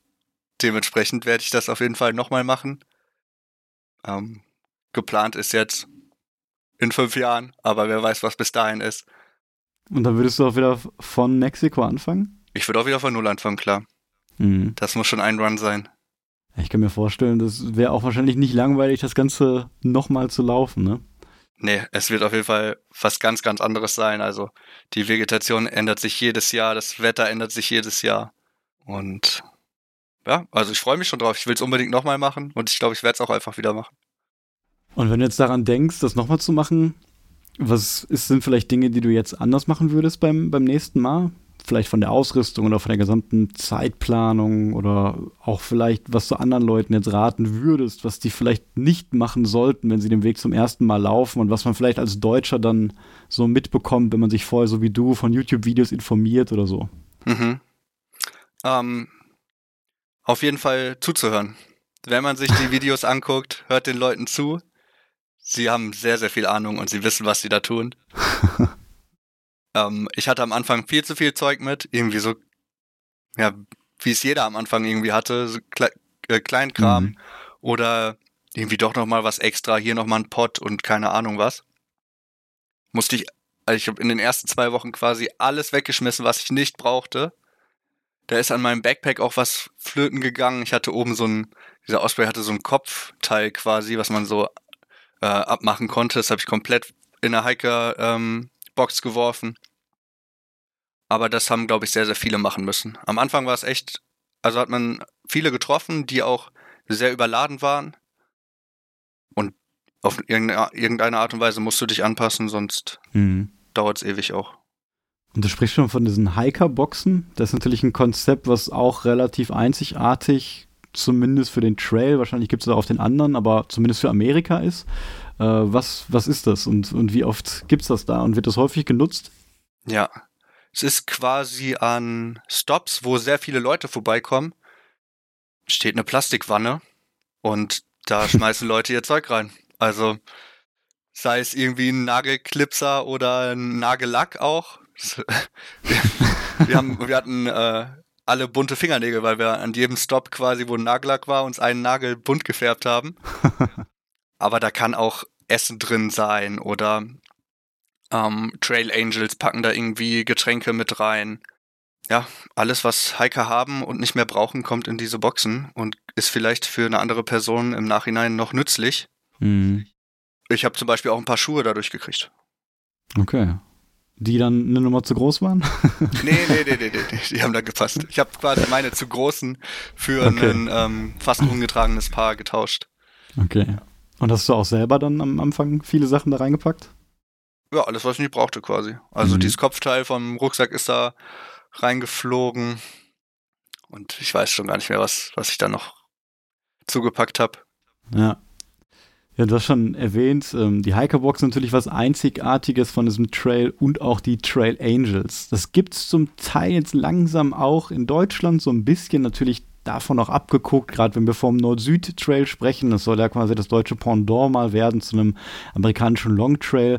Dementsprechend werde ich das auf jeden Fall nochmal machen. Ähm, geplant ist jetzt in fünf Jahren, aber wer weiß, was bis dahin ist. Und dann würdest du auch wieder von Mexiko anfangen? Ich würde auch wieder von Null anfangen, klar. Mhm. Das muss schon ein Run sein. Ich kann mir vorstellen, das wäre auch wahrscheinlich nicht langweilig, das Ganze nochmal zu laufen, ne? Nee, es wird auf jeden Fall was ganz, ganz anderes sein. Also die Vegetation ändert sich jedes Jahr, das Wetter ändert sich jedes Jahr. Und ja, also ich freue mich schon drauf. Ich will es unbedingt nochmal machen und ich glaube, ich werde es auch einfach wieder machen. Und wenn du jetzt daran denkst, das nochmal zu machen, was ist, sind vielleicht Dinge, die du jetzt anders machen würdest beim, beim nächsten Mal? Vielleicht von der Ausrüstung oder von der gesamten Zeitplanung oder auch vielleicht, was du anderen Leuten jetzt raten würdest, was die vielleicht nicht machen sollten, wenn sie den Weg zum ersten Mal laufen und was man vielleicht als Deutscher dann so mitbekommt, wenn man sich vorher so wie du von YouTube-Videos informiert oder so. Mhm. Ähm, auf jeden Fall zuzuhören. Wenn man sich die (laughs) Videos anguckt, hört den Leuten zu. Sie haben sehr, sehr viel Ahnung und sie wissen, was sie da tun. (laughs) Ähm, ich hatte am Anfang viel zu viel Zeug mit, irgendwie so, ja, wie es jeder am Anfang irgendwie hatte, so Kle äh, Kleinkram mhm. oder irgendwie doch nochmal was extra, hier nochmal ein Pot und keine Ahnung was. Musste ich, also ich habe in den ersten zwei Wochen quasi alles weggeschmissen, was ich nicht brauchte. Da ist an meinem Backpack auch was flöten gegangen. Ich hatte oben so ein, dieser Osprey hatte so ein Kopfteil quasi, was man so äh, abmachen konnte. Das habe ich komplett in der Hiker ähm, geworfen. Aber das haben, glaube ich, sehr, sehr viele machen müssen. Am Anfang war es echt, also hat man viele getroffen, die auch sehr überladen waren. Und auf irgendeine Art und Weise musst du dich anpassen, sonst mhm. dauert es ewig auch. Und du sprichst schon von diesen Hiker-Boxen. Das ist natürlich ein Konzept, was auch relativ einzigartig, zumindest für den Trail, wahrscheinlich gibt es da auch den anderen, aber zumindest für Amerika ist. Äh, was, was ist das und, und wie oft gibt es das da und wird das häufig genutzt? Ja, es ist quasi an Stops, wo sehr viele Leute vorbeikommen, steht eine Plastikwanne und da (laughs) schmeißen Leute ihr Zeug rein. Also sei es irgendwie ein Nagelklipser oder ein Nagellack auch. (laughs) wir, wir, haben, wir hatten äh, alle bunte Fingernägel, weil wir an jedem Stop quasi, wo ein Nagellack war, uns einen Nagel bunt gefärbt haben. (laughs) aber da kann auch Essen drin sein oder ähm, Trail Angels packen da irgendwie Getränke mit rein. Ja, alles, was Hiker haben und nicht mehr brauchen, kommt in diese Boxen und ist vielleicht für eine andere Person im Nachhinein noch nützlich. Mhm. Ich habe zum Beispiel auch ein paar Schuhe dadurch gekriegt. Okay. Die dann eine Nummer zu groß waren? (laughs) nee, nee, nee, nee, nee, die haben da gepasst. Ich habe quasi meine zu großen für okay. ein ähm, fast ungetragenes Paar getauscht. Okay. Und hast du auch selber dann am Anfang viele Sachen da reingepackt? Ja, alles, was ich nicht brauchte quasi. Also mhm. dieses Kopfteil vom Rucksack ist da reingeflogen. Und ich weiß schon gar nicht mehr, was, was ich da noch zugepackt habe. Ja. Ja, du hast schon erwähnt, ähm, die Hikerbox ist natürlich was Einzigartiges von diesem Trail und auch die Trail Angels. Das gibt es zum Teil jetzt langsam auch in Deutschland so ein bisschen. Natürlich davon auch abgeguckt, gerade wenn wir vom Nord-Süd-Trail sprechen. Das soll ja quasi das deutsche Pendant mal werden zu einem amerikanischen Long Trail.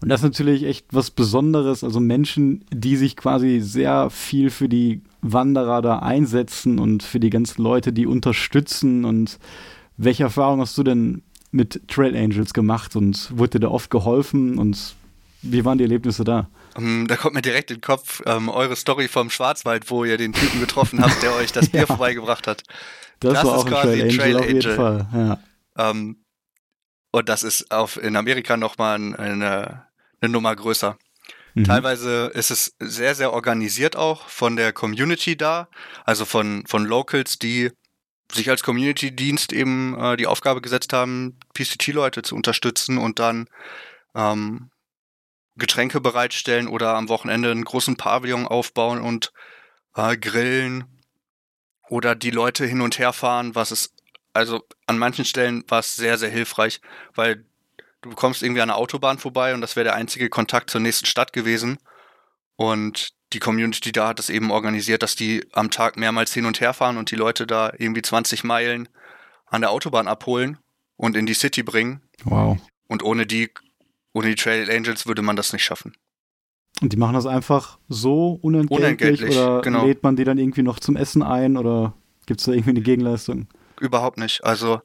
Und das ist natürlich echt was Besonderes. Also Menschen, die sich quasi sehr viel für die Wanderer da einsetzen und für die ganzen Leute, die unterstützen. Und welche Erfahrungen hast du denn mit Trail Angels gemacht und wurde dir da oft geholfen und wie waren die Erlebnisse da? Um, ähm, da kommt mir direkt in den Kopf ähm, eure Story vom Schwarzwald, wo ihr den Typen getroffen habt, der euch das (laughs) Bier ja. vorbeigebracht hat. Das, das war ist auch quasi ein Trail Angel. Trail Angel. Auf jeden Fall. Ja. Ähm, und das ist auf, in Amerika nochmal eine, eine Nummer größer. Mhm. Teilweise ist es sehr, sehr organisiert auch von der Community da, also von, von Locals, die sich als Community-Dienst eben äh, die Aufgabe gesetzt haben, PCT-Leute zu unterstützen und dann ähm, Getränke bereitstellen oder am Wochenende einen großen Pavillon aufbauen und äh, grillen oder die Leute hin und her fahren, was ist, also an manchen Stellen war es sehr, sehr hilfreich, weil du kommst irgendwie an der Autobahn vorbei und das wäre der einzige Kontakt zur nächsten Stadt gewesen. Und die Community da hat es eben organisiert, dass die am Tag mehrmals hin und her fahren und die Leute da irgendwie 20 Meilen an der Autobahn abholen und in die City bringen. Wow. Und ohne die, ohne die Trail Angels würde man das nicht schaffen. Und die machen das einfach so unentgeltlich, unentgeltlich oder genau. lädt man die dann irgendwie noch zum Essen ein oder gibt es da irgendwie eine Gegenleistung? Überhaupt nicht. Also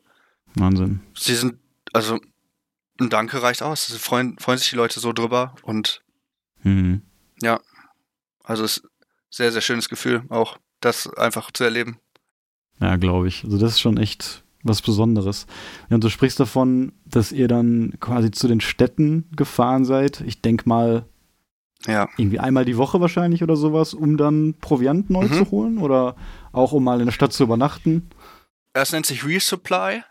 Wahnsinn. Sie sind, also ein Danke reicht aus. Sie freuen, freuen sich die Leute so drüber und mhm. ja, also es ist ein sehr, sehr schönes Gefühl, auch das einfach zu erleben. Ja, glaube ich. Also das ist schon echt was Besonderes. Ja, und du sprichst davon, dass ihr dann quasi zu den Städten gefahren seid. Ich denke mal, ja. irgendwie einmal die Woche wahrscheinlich oder sowas, um dann Proviant neu mhm. zu holen oder auch um mal in der Stadt zu übernachten. Das nennt sich Resupply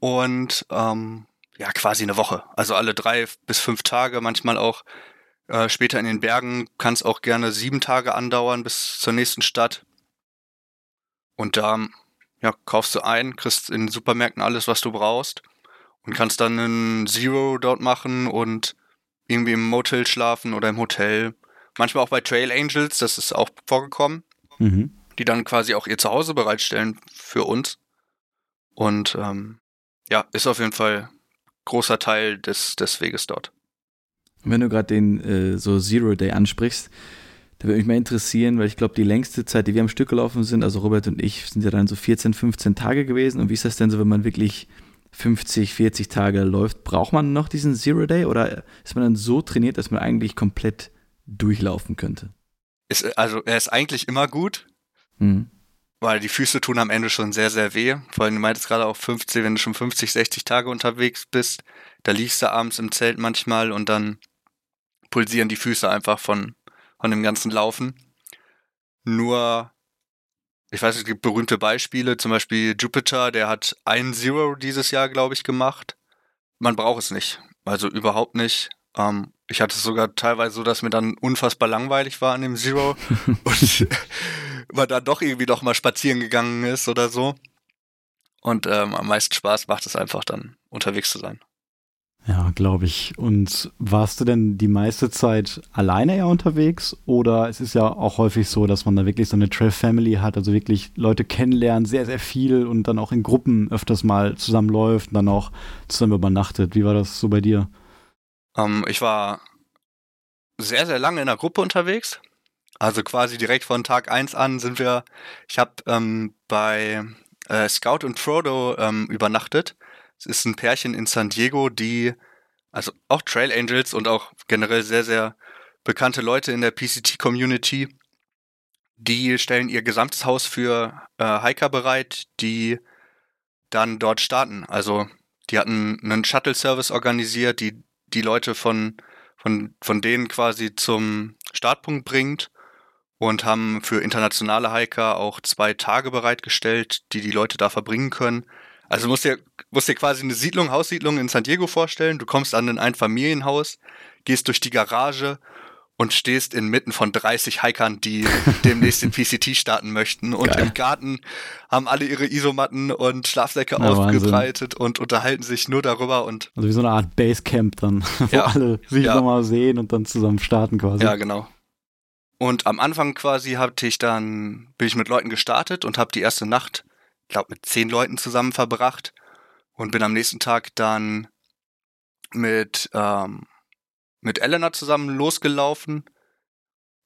und ähm, ja, quasi eine Woche. Also alle drei bis fünf Tage, manchmal auch äh, später in den Bergen kann es auch gerne sieben Tage andauern bis zur nächsten Stadt. Und da ja, kaufst du ein, kriegst in den Supermärkten alles, was du brauchst und kannst dann einen Zero dort machen und irgendwie im Motel schlafen oder im Hotel. Manchmal auch bei Trail Angels, das ist auch vorgekommen, mhm. die dann quasi auch ihr Zuhause bereitstellen für uns. Und ähm, ja, ist auf jeden Fall großer Teil des, des Weges dort. Wenn du gerade den äh, so Zero Day ansprichst, da würde mich mal interessieren, weil ich glaube, die längste Zeit, die wir am Stück gelaufen sind, also Robert und ich, sind ja dann so 14, 15 Tage gewesen. Und wie ist das denn so, wenn man wirklich 50, 40 Tage läuft? Braucht man noch diesen Zero Day oder ist man dann so trainiert, dass man eigentlich komplett durchlaufen könnte? Ist, also er ist eigentlich immer gut, mhm. weil die Füße tun am Ende schon sehr, sehr weh. Vor allem, du meintest gerade auch 50, wenn du schon 50, 60 Tage unterwegs bist, da liegst du abends im Zelt manchmal und dann pulsieren die Füße einfach von von dem ganzen Laufen. Nur, ich weiß, es gibt berühmte Beispiele, zum Beispiel Jupiter, der hat ein Zero dieses Jahr, glaube ich, gemacht. Man braucht es nicht. Also überhaupt nicht. Ähm, ich hatte es sogar teilweise so, dass mir dann unfassbar langweilig war an dem Zero (laughs) und (laughs) man dann doch irgendwie doch mal spazieren gegangen ist oder so. Und ähm, am meisten Spaß macht es einfach dann, unterwegs zu sein. Ja, glaube ich. Und warst du denn die meiste Zeit alleine eher unterwegs? Oder es ist ja auch häufig so, dass man da wirklich so eine Trail Family hat, also wirklich Leute kennenlernen, sehr, sehr viel und dann auch in Gruppen öfters mal zusammenläuft und dann auch zusammen übernachtet. Wie war das so bei dir? Ähm, ich war sehr, sehr lange in der Gruppe unterwegs. Also quasi direkt von Tag 1 an sind wir, ich habe ähm, bei äh, Scout und Frodo ähm, übernachtet es ist ein Pärchen in San Diego, die, also auch Trail Angels und auch generell sehr, sehr bekannte Leute in der PCT-Community, die stellen ihr gesamtes Haus für äh, Hiker bereit, die dann dort starten. Also die hatten einen Shuttle-Service organisiert, die die Leute von, von, von denen quasi zum Startpunkt bringt und haben für internationale Hiker auch zwei Tage bereitgestellt, die die Leute da verbringen können. Also musst dir, musst dir quasi eine Siedlung, Haussiedlung in San Diego vorstellen. Du kommst an ein Einfamilienhaus, gehst durch die Garage und stehst inmitten von 30 Hikern, die (laughs) demnächst den PCT starten möchten. Und Geil. im Garten haben alle ihre Isomatten und Schlafsäcke ja, ausgebreitet Wahnsinn. und unterhalten sich nur darüber und. Also wie so eine Art Basecamp dann, (laughs) wo ja, alle sich ja. nochmal sehen und dann zusammen starten quasi. Ja, genau. Und am Anfang quasi hatte ich dann, bin ich mit Leuten gestartet und habe die erste Nacht glaube, mit zehn Leuten zusammen verbracht und bin am nächsten Tag dann mit, ähm, mit Elena zusammen losgelaufen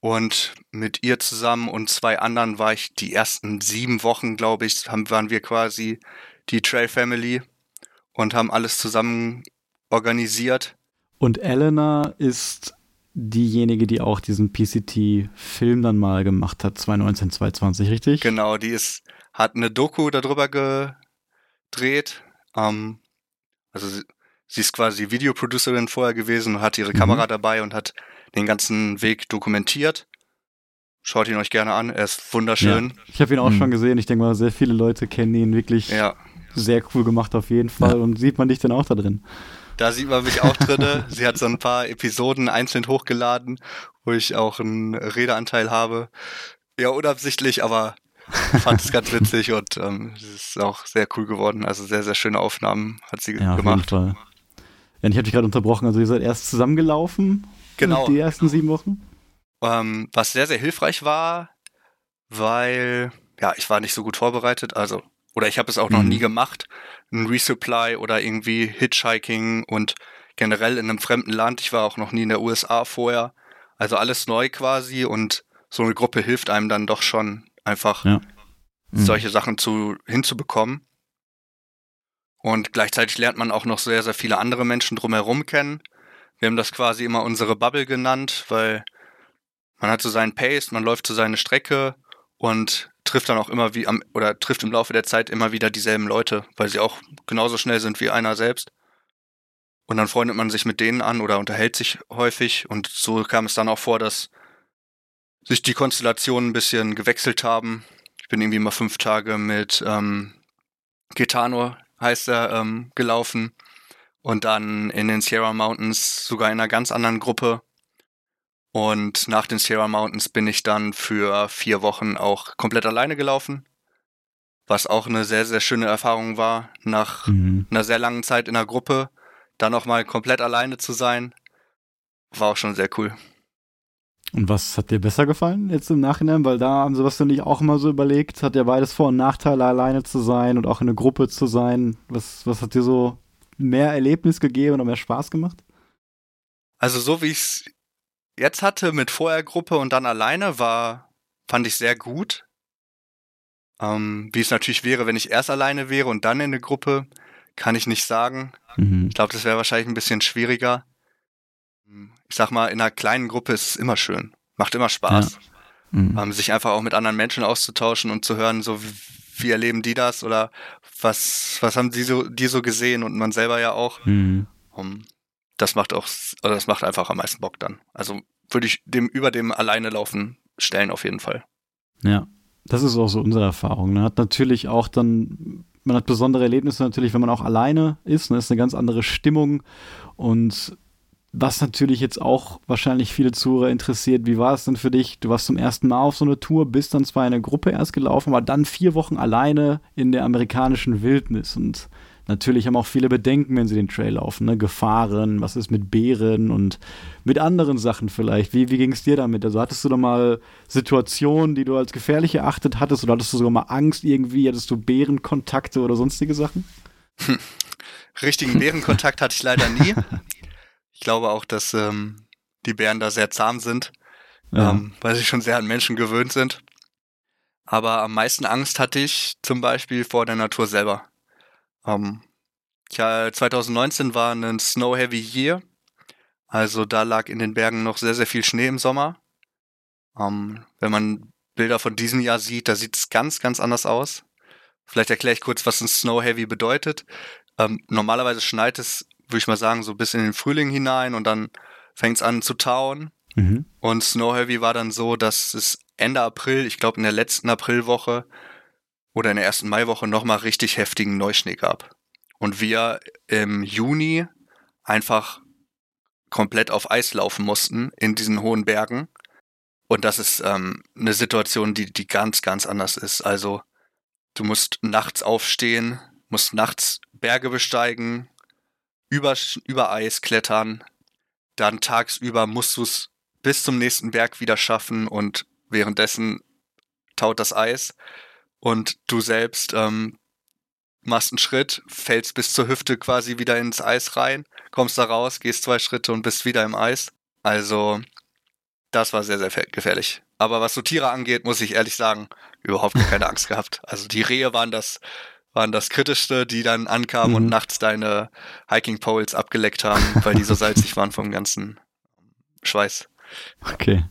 und mit ihr zusammen und zwei anderen war ich die ersten sieben Wochen, glaube ich, haben, waren wir quasi die Trail Family und haben alles zusammen organisiert. Und Elena ist diejenige, die auch diesen PCT-Film dann mal gemacht hat, 2019, 2020, richtig? Genau, die ist hat eine Doku darüber gedreht. Ähm, also sie, sie, ist quasi Videoproducerin vorher gewesen und hat ihre mhm. Kamera dabei und hat den ganzen Weg dokumentiert. Schaut ihn euch gerne an, er ist wunderschön. Ja, ich habe ihn auch mhm. schon gesehen. Ich denke mal, sehr viele Leute kennen ihn wirklich ja. sehr cool gemacht auf jeden Fall. Ja. Und sieht man dich denn auch da drin? Da sieht man mich auch drin. Sie hat so ein paar Episoden einzeln hochgeladen, wo ich auch einen Redeanteil habe. Ja, unabsichtlich, aber (laughs) fand es ganz witzig und ähm, es ist auch sehr cool geworden. Also sehr, sehr schöne Aufnahmen hat sie ja, gemacht. Auf jeden Fall. Ja, ich habe dich gerade unterbrochen. Also ihr seid erst zusammengelaufen? Genau. Die ersten sieben Wochen? Ähm, was sehr, sehr hilfreich war, weil, ja, ich war nicht so gut vorbereitet. Also, oder ich habe es auch noch mhm. nie gemacht. Ein Resupply oder irgendwie Hitchhiking und generell in einem fremden Land. Ich war auch noch nie in der USA vorher. Also alles neu quasi und so eine Gruppe hilft einem dann doch schon einfach ja. mhm. solche Sachen zu, hinzubekommen. Und gleichzeitig lernt man auch noch sehr, sehr viele andere Menschen drumherum kennen. Wir haben das quasi immer unsere Bubble genannt, weil man hat so seinen Pace, man läuft so seine Strecke und trifft dann auch immer wie am, oder trifft im Laufe der Zeit immer wieder dieselben Leute, weil sie auch genauso schnell sind wie einer selbst. Und dann freundet man sich mit denen an oder unterhält sich häufig und so kam es dann auch vor, dass sich die Konstellationen ein bisschen gewechselt haben. Ich bin irgendwie mal fünf Tage mit ähm, Gitano heißt er, ähm, gelaufen. Und dann in den Sierra Mountains sogar in einer ganz anderen Gruppe. Und nach den Sierra Mountains bin ich dann für vier Wochen auch komplett alleine gelaufen. Was auch eine sehr, sehr schöne Erfahrung war, nach mhm. einer sehr langen Zeit in der Gruppe, dann nochmal komplett alleine zu sein, war auch schon sehr cool. Und was hat dir besser gefallen jetzt im Nachhinein? Weil da haben Sebastian und ich auch immer so überlegt, hat ja beides Vor- und Nachteile, alleine zu sein und auch in einer Gruppe zu sein. Was, was hat dir so mehr Erlebnis gegeben oder mehr Spaß gemacht? Also so wie ich es jetzt hatte mit vorher Gruppe und dann alleine war, fand ich sehr gut. Ähm, wie es natürlich wäre, wenn ich erst alleine wäre und dann in eine Gruppe, kann ich nicht sagen. Mhm. Ich glaube, das wäre wahrscheinlich ein bisschen schwieriger ich sag mal, in einer kleinen Gruppe ist es immer schön. Macht immer Spaß. Ja. Mhm. Ähm, sich einfach auch mit anderen Menschen auszutauschen und zu hören, so wie, erleben die das oder was, was haben die so, die so gesehen und man selber ja auch. Mhm. Um, das macht auch, oder das macht einfach am meisten Bock dann. Also würde ich dem über dem alleine laufen stellen auf jeden Fall. Ja, das ist auch so unsere Erfahrung. Man ne? hat natürlich auch dann, man hat besondere Erlebnisse natürlich, wenn man auch alleine ist. Ne? Ist eine ganz andere Stimmung und was natürlich jetzt auch wahrscheinlich viele Zuhörer interessiert, wie war es denn für dich? Du warst zum ersten Mal auf so einer Tour, bist dann zwar in einer Gruppe erst gelaufen, aber dann vier Wochen alleine in der amerikanischen Wildnis. Und natürlich haben auch viele Bedenken, wenn sie den Trail laufen. Ne? Gefahren, was ist mit Bären und mit anderen Sachen vielleicht. Wie, wie ging es dir damit? Also hattest du da mal Situationen, die du als gefährlich erachtet hattest oder hattest du sogar mal Angst irgendwie? Hattest du Bärenkontakte oder sonstige Sachen? Richtigen Bärenkontakt hatte ich leider nie. (laughs) Ich glaube auch, dass ähm, die Bären da sehr zahm sind, ja. ähm, weil sie schon sehr an Menschen gewöhnt sind. Aber am meisten Angst hatte ich zum Beispiel vor der Natur selber. Ähm, ja, 2019 war ein Snow Heavy Year. Also da lag in den Bergen noch sehr, sehr viel Schnee im Sommer. Ähm, wenn man Bilder von diesem Jahr sieht, da sieht es ganz, ganz anders aus. Vielleicht erkläre ich kurz, was ein Snow Heavy bedeutet. Ähm, normalerweise schneit es würde ich mal sagen, so bis in den Frühling hinein und dann fängt es an zu tauen. Mhm. Und Snow Heavy war dann so, dass es Ende April, ich glaube in der letzten Aprilwoche oder in der ersten Maiwoche nochmal richtig heftigen Neuschnee gab. Und wir im Juni einfach komplett auf Eis laufen mussten in diesen hohen Bergen. Und das ist ähm, eine Situation, die, die ganz, ganz anders ist. Also du musst nachts aufstehen, musst nachts Berge besteigen, über, über Eis klettern. Dann tagsüber musst du es bis zum nächsten Berg wieder schaffen und währenddessen taut das Eis und du selbst ähm, machst einen Schritt, fällst bis zur Hüfte quasi wieder ins Eis rein, kommst da raus, gehst zwei Schritte und bist wieder im Eis. Also das war sehr, sehr gefährlich. Aber was so Tiere angeht, muss ich ehrlich sagen, überhaupt keine Angst gehabt. Also die Rehe waren das waren das Kritischste, die dann ankamen mhm. und nachts deine Hiking Poles abgeleckt haben, weil die so (laughs) salzig waren vom ganzen Schweiß. Okay.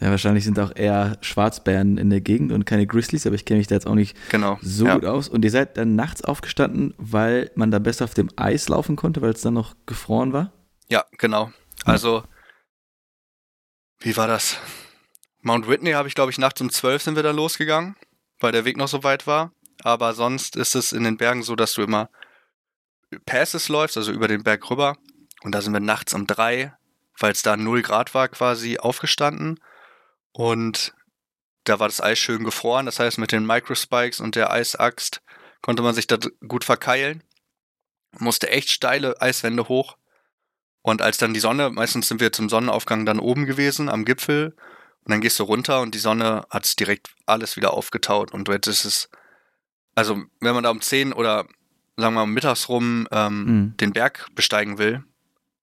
Ja, wahrscheinlich sind auch eher Schwarzbären in der Gegend und keine Grizzlies, aber ich kenne mich da jetzt auch nicht genau, so ja. gut aus. Und ihr seid dann nachts aufgestanden, weil man da besser auf dem Eis laufen konnte, weil es dann noch gefroren war? Ja, genau. Also, wie war das? Mount Whitney habe ich, glaube ich, nachts um 12 sind wir da losgegangen, weil der Weg noch so weit war aber sonst ist es in den Bergen so, dass du immer Passes läufst, also über den Berg rüber. Und da sind wir nachts um drei, weil es da null Grad war, quasi aufgestanden. Und da war das Eis schön gefroren. Das heißt, mit den Microspikes und der Eisaxt konnte man sich da gut verkeilen. Musste echt steile Eiswände hoch. Und als dann die Sonne, meistens sind wir zum Sonnenaufgang dann oben gewesen am Gipfel und dann gehst du runter und die Sonne hat direkt alles wieder aufgetaut und jetzt ist es, also wenn man da um 10 oder sagen wir mal mittags rum ähm, mhm. den Berg besteigen will,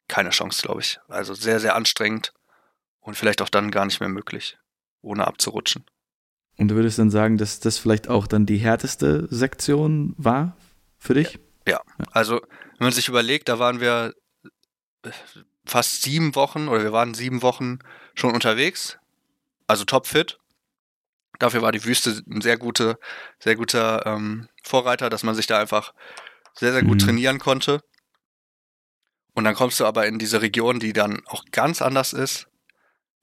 keine Chance, glaube ich. Also sehr, sehr anstrengend und vielleicht auch dann gar nicht mehr möglich, ohne abzurutschen. Und du würdest dann sagen, dass das vielleicht auch dann die härteste Sektion war für dich? Ja, ja. also wenn man sich überlegt, da waren wir fast sieben Wochen oder wir waren sieben Wochen schon unterwegs, also topfit. Dafür war die Wüste ein sehr gute, sehr guter ähm, Vorreiter, dass man sich da einfach sehr, sehr gut mhm. trainieren konnte. Und dann kommst du aber in diese Region, die dann auch ganz anders ist.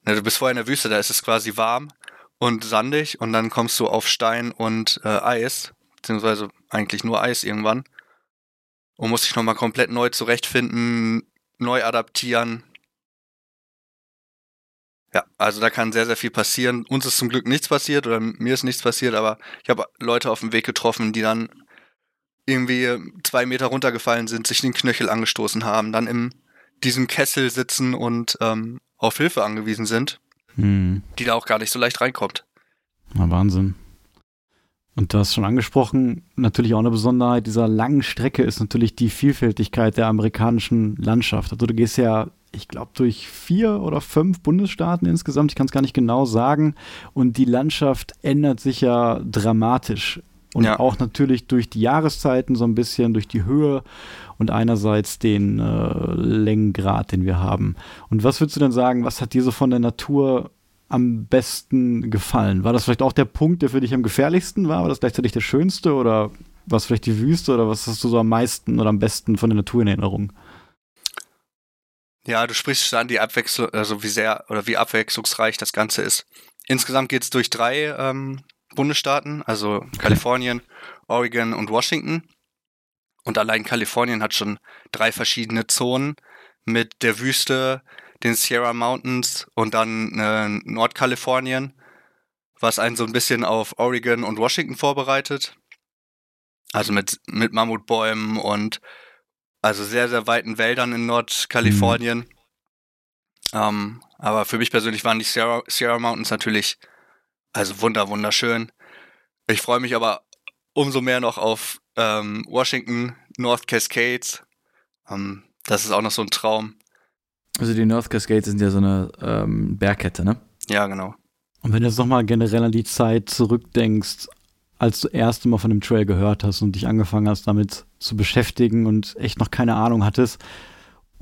Ne, du bist vorher in der Wüste, da ist es quasi warm und sandig und dann kommst du auf Stein und äh, Eis, beziehungsweise eigentlich nur Eis irgendwann und musst dich nochmal komplett neu zurechtfinden, neu adaptieren. Ja, also da kann sehr, sehr viel passieren. Uns ist zum Glück nichts passiert oder mir ist nichts passiert, aber ich habe Leute auf dem Weg getroffen, die dann irgendwie zwei Meter runtergefallen sind, sich den Knöchel angestoßen haben, dann in diesem Kessel sitzen und ähm, auf Hilfe angewiesen sind, hm. die da auch gar nicht so leicht reinkommt. Na, Wahnsinn. Und du hast schon angesprochen, natürlich auch eine Besonderheit dieser langen Strecke ist natürlich die Vielfältigkeit der amerikanischen Landschaft. Also du gehst ja, ich glaube, durch vier oder fünf Bundesstaaten insgesamt, ich kann es gar nicht genau sagen. Und die Landschaft ändert sich ja dramatisch. Und ja. auch natürlich durch die Jahreszeiten so ein bisschen, durch die Höhe und einerseits den äh, Längengrad, den wir haben. Und was würdest du denn sagen, was hat dir so von der Natur am besten gefallen? War das vielleicht auch der Punkt, der für dich am gefährlichsten war? War das gleichzeitig der schönste oder was vielleicht die Wüste oder was hast du so am meisten oder am besten von der Natur in Erinnerung? Ja, du sprichst an die Abwechslung, also wie sehr oder wie abwechslungsreich das Ganze ist. Insgesamt geht es durch drei ähm, Bundesstaaten, also Kalifornien, Oregon und Washington. Und allein Kalifornien hat schon drei verschiedene Zonen mit der Wüste, den Sierra Mountains und dann äh, Nordkalifornien, was einen so ein bisschen auf Oregon und Washington vorbereitet. Also mit, mit Mammutbäumen und also sehr, sehr weiten Wäldern in Nordkalifornien. Mhm. Ähm, aber für mich persönlich waren die Sierra, Sierra Mountains natürlich also wunder, wunderschön. Ich freue mich aber umso mehr noch auf ähm, Washington, North Cascades. Ähm, das ist auch noch so ein Traum. Also die North Cascades sind ja so eine ähm, Bergkette, ne? Ja, genau. Und wenn du jetzt nochmal generell an die Zeit zurückdenkst, als du erst Mal von dem Trail gehört hast und dich angefangen hast, damit zu beschäftigen und echt noch keine Ahnung hattest,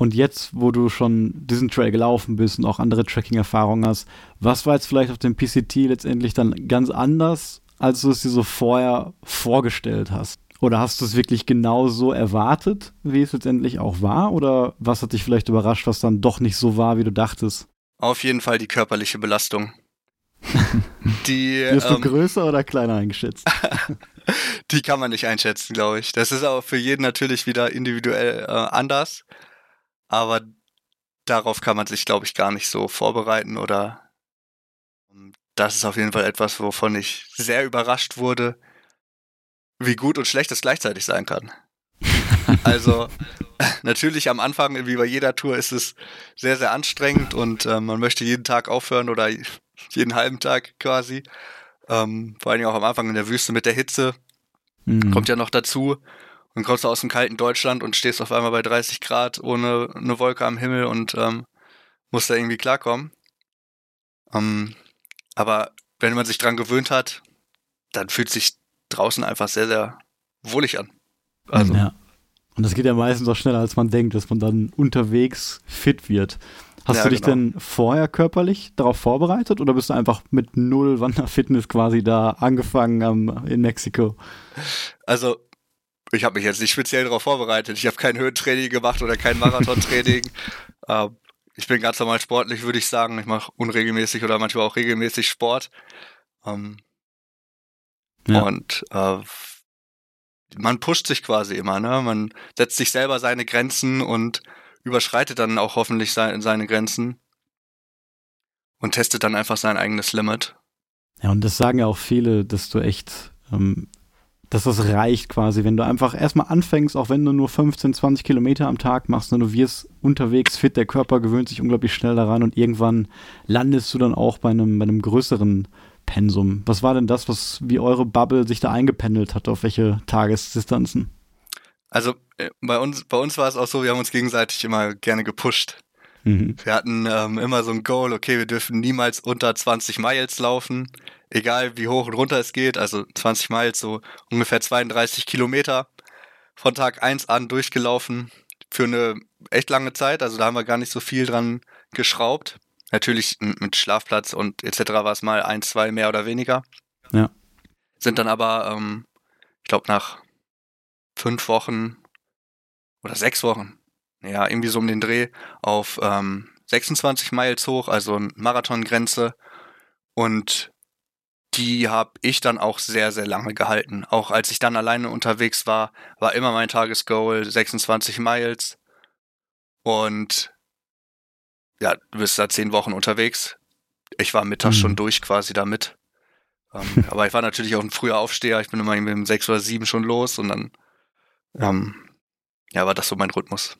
und jetzt, wo du schon diesen Trail gelaufen bist und auch andere Tracking-Erfahrungen hast, was war jetzt vielleicht auf dem PCT letztendlich dann ganz anders, als du es dir so vorher vorgestellt hast? Oder hast du es wirklich genau so erwartet, wie es letztendlich auch war? Oder was hat dich vielleicht überrascht, was dann doch nicht so war, wie du dachtest? Auf jeden Fall die körperliche Belastung. (laughs) die, Wirst du ähm, größer oder kleiner eingeschätzt? (laughs) die kann man nicht einschätzen, glaube ich. Das ist auch für jeden natürlich wieder individuell äh, anders aber darauf kann man sich, glaube ich, gar nicht so vorbereiten oder ähm, das ist auf jeden Fall etwas, wovon ich sehr überrascht wurde, wie gut und schlecht es gleichzeitig sein kann. (laughs) also (laughs) natürlich am Anfang, wie bei jeder Tour, ist es sehr, sehr anstrengend und äh, man möchte jeden Tag aufhören oder jeden halben Tag quasi. Ähm, vor allem auch am Anfang in der Wüste mit der Hitze. Mhm. Kommt ja noch dazu. Und kommst du aus dem kalten Deutschland und stehst auf einmal bei 30 Grad ohne eine Wolke am Himmel und ähm, musst da irgendwie klarkommen. Ähm, aber wenn man sich dran gewöhnt hat, dann fühlt sich draußen einfach sehr, sehr wohlig an. Also. Ja. Und das geht ja meistens auch schneller, als man denkt, dass man dann unterwegs fit wird. Hast ja, du dich genau. denn vorher körperlich darauf vorbereitet oder bist du einfach mit null Wanderfitness quasi da angefangen ähm, in Mexiko? Also ich habe mich jetzt nicht speziell darauf vorbereitet. Ich habe kein Höhentraining gemacht oder kein Marathontraining. (laughs) ähm, ich bin ganz normal sportlich, würde ich sagen. Ich mache unregelmäßig oder manchmal auch regelmäßig Sport. Ähm, ja. Und äh, man pusht sich quasi immer, ne? Man setzt sich selber seine Grenzen und überschreitet dann auch hoffentlich seine, Grenzen und testet dann einfach sein eigenes Limit. Ja, und das sagen ja auch viele, dass du echt ähm, dass das reicht quasi, wenn du einfach erstmal anfängst, auch wenn du nur 15, 20 Kilometer am Tag machst, ne, du wirst unterwegs fit, der Körper gewöhnt sich unglaublich schnell daran und irgendwann landest du dann auch bei einem, bei einem größeren Pensum. Was war denn das, was wie eure Bubble sich da eingependelt hat, auf welche Tagesdistanzen? Also bei uns, bei uns war es auch so, wir haben uns gegenseitig immer gerne gepusht. Mhm. Wir hatten ähm, immer so ein Goal, okay, wir dürfen niemals unter 20 Miles laufen, egal wie hoch und runter es geht. Also 20 Miles, so ungefähr 32 Kilometer von Tag 1 an durchgelaufen für eine echt lange Zeit. Also da haben wir gar nicht so viel dran geschraubt. Natürlich mit Schlafplatz und etc. war es mal ein, zwei mehr oder weniger. Ja. Sind dann aber, ähm, ich glaube, nach fünf Wochen oder sechs Wochen, ja, irgendwie so um den Dreh, auf ähm, 26 Miles hoch, also Marathongrenze. Und die habe ich dann auch sehr, sehr lange gehalten. Auch als ich dann alleine unterwegs war, war immer mein Tagesgoal 26 Miles. Und ja, du bist da zehn Wochen unterwegs. Ich war mittags mhm. schon durch quasi damit. Ähm, (laughs) aber ich war natürlich auch ein früher Aufsteher. Ich bin immer irgendwie um sechs oder sieben schon los und dann, ähm, ja, war das so mein Rhythmus.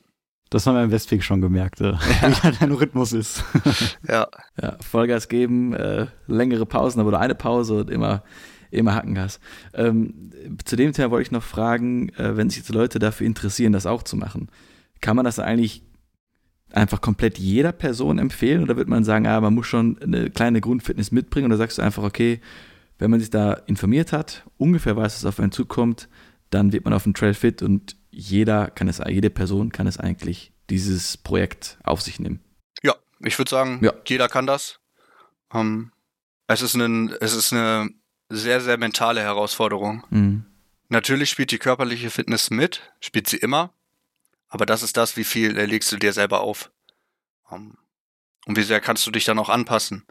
Das haben wir im Westweg schon gemerkt, äh, (laughs) wie halt dein Rhythmus ist. (laughs) ja. ja. Vollgas geben, äh, längere Pausen, aber nur eine Pause und immer, immer Hackengas. Ähm, zu dem Thema wollte ich noch fragen, äh, wenn sich jetzt Leute dafür interessieren, das auch zu machen, kann man das eigentlich einfach komplett jeder Person empfehlen oder wird man sagen, ah, man muss schon eine kleine Grundfitness mitbringen oder sagst du einfach, okay, wenn man sich da informiert hat, ungefähr weiß, was auf einen zukommt, dann wird man auf dem Trail fit und jeder kann es, jede Person kann es eigentlich dieses Projekt auf sich nehmen. Ja, ich würde sagen, ja. jeder kann das. Ähm, es, ist ein, es ist eine sehr, sehr mentale Herausforderung. Mhm. Natürlich spielt die körperliche Fitness mit, spielt sie immer. Aber das ist das, wie viel legst du dir selber auf. Um, und wie sehr kannst du dich dann auch anpassen.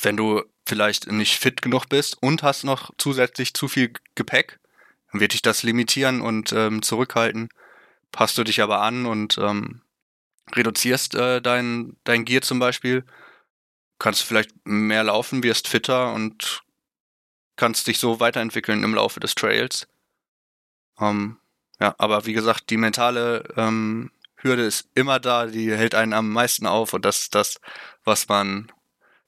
Wenn du vielleicht nicht fit genug bist und hast noch zusätzlich zu viel Gepäck, dann wird dich das limitieren und ähm, zurückhalten. Passt du dich aber an und ähm, reduzierst äh, dein, dein Gear zum Beispiel, kannst du vielleicht mehr laufen, wirst fitter und kannst dich so weiterentwickeln im Laufe des Trails. Ähm, ja, aber wie gesagt, die mentale ähm, Hürde ist immer da, die hält einen am meisten auf und das ist das, was man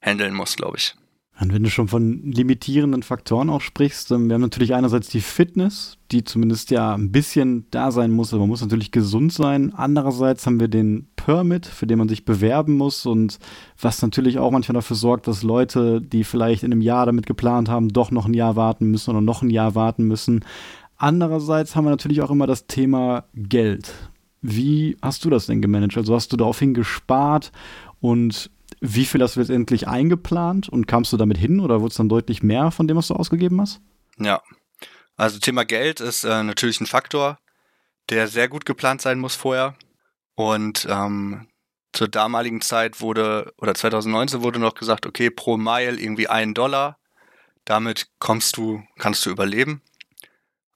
handeln muss, glaube ich. Und wenn du schon von limitierenden Faktoren auch sprichst, wir haben natürlich einerseits die Fitness, die zumindest ja ein bisschen da sein muss, aber man muss natürlich gesund sein. Andererseits haben wir den Permit, für den man sich bewerben muss und was natürlich auch manchmal dafür sorgt, dass Leute, die vielleicht in einem Jahr damit geplant haben, doch noch ein Jahr warten müssen oder noch ein Jahr warten müssen. Andererseits haben wir natürlich auch immer das Thema Geld. Wie hast du das denn gemanagt? Also hast du daraufhin gespart und wie viel hast du letztendlich eingeplant und kamst du damit hin oder wurde es dann deutlich mehr von dem, was du ausgegeben hast? Ja, also Thema Geld ist äh, natürlich ein Faktor, der sehr gut geplant sein muss vorher. Und ähm, zur damaligen Zeit wurde, oder 2019 wurde noch gesagt, okay, pro Mile irgendwie ein Dollar. Damit kommst du, kannst du überleben.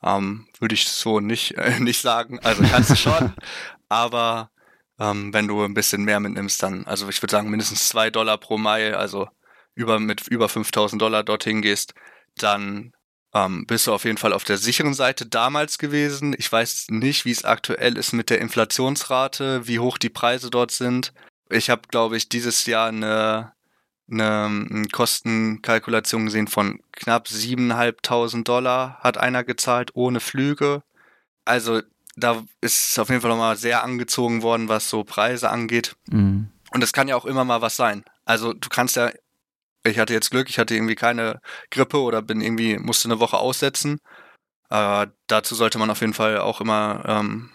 Ähm, Würde ich so nicht, äh, (laughs) nicht sagen. Also kannst du schon. (laughs) aber ähm, wenn du ein bisschen mehr mitnimmst, dann, also ich würde sagen mindestens zwei Dollar pro Mile, also über mit über 5000 Dollar dorthin gehst, dann ähm, bist du auf jeden Fall auf der sicheren Seite damals gewesen. Ich weiß nicht, wie es aktuell ist mit der Inflationsrate, wie hoch die Preise dort sind. Ich habe, glaube ich, dieses Jahr eine eine Kostenkalkulation gesehen von knapp 7.500 Dollar hat einer gezahlt ohne Flüge. Also da ist auf jeden Fall nochmal sehr angezogen worden, was so Preise angeht. Mhm. Und es kann ja auch immer mal was sein. Also du kannst ja, ich hatte jetzt Glück, ich hatte irgendwie keine Grippe oder bin irgendwie, musste eine Woche aussetzen. Äh, dazu sollte man auf jeden Fall auch immer ähm,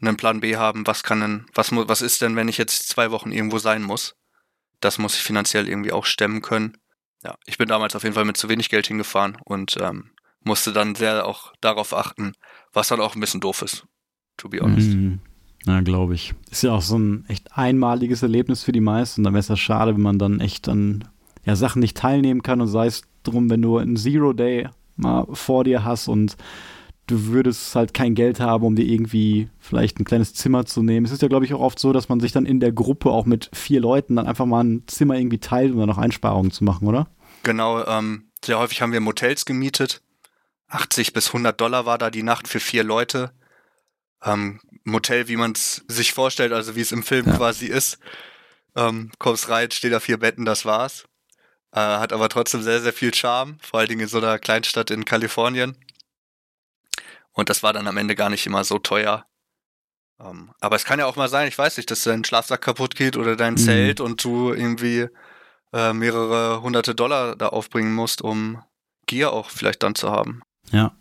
einen Plan B haben, was kann denn, was, was ist denn, wenn ich jetzt zwei Wochen irgendwo sein muss? das muss ich finanziell irgendwie auch stemmen können. Ja, ich bin damals auf jeden Fall mit zu wenig Geld hingefahren und ähm, musste dann sehr auch darauf achten, was dann auch ein bisschen doof ist, to be honest. Mhm. Ja, glaube ich. Ist ja auch so ein echt einmaliges Erlebnis für die meisten. Da wäre es ja schade, wenn man dann echt an ja, Sachen nicht teilnehmen kann und sei es drum, wenn du einen Zero Day mal vor dir hast und du würdest halt kein Geld haben, um dir irgendwie vielleicht ein kleines Zimmer zu nehmen. Es ist ja, glaube ich, auch oft so, dass man sich dann in der Gruppe auch mit vier Leuten dann einfach mal ein Zimmer irgendwie teilt, um dann noch Einsparungen zu machen, oder? Genau, ähm, sehr häufig haben wir Motels gemietet. 80 bis 100 Dollar war da die Nacht für vier Leute. Ähm, Motel, wie man es sich vorstellt, also wie es im Film ja. quasi ist. Ähm, kommst rein, steht da vier Betten, das war's. Äh, hat aber trotzdem sehr, sehr viel Charme, vor allen Dingen in so einer Kleinstadt in Kalifornien. Und das war dann am Ende gar nicht immer so teuer. Ähm, aber es kann ja auch mal sein, ich weiß nicht, dass dein Schlafsack kaputt geht oder dein mhm. Zelt und du irgendwie äh, mehrere hunderte Dollar da aufbringen musst, um Gear auch vielleicht dann zu haben. Ja.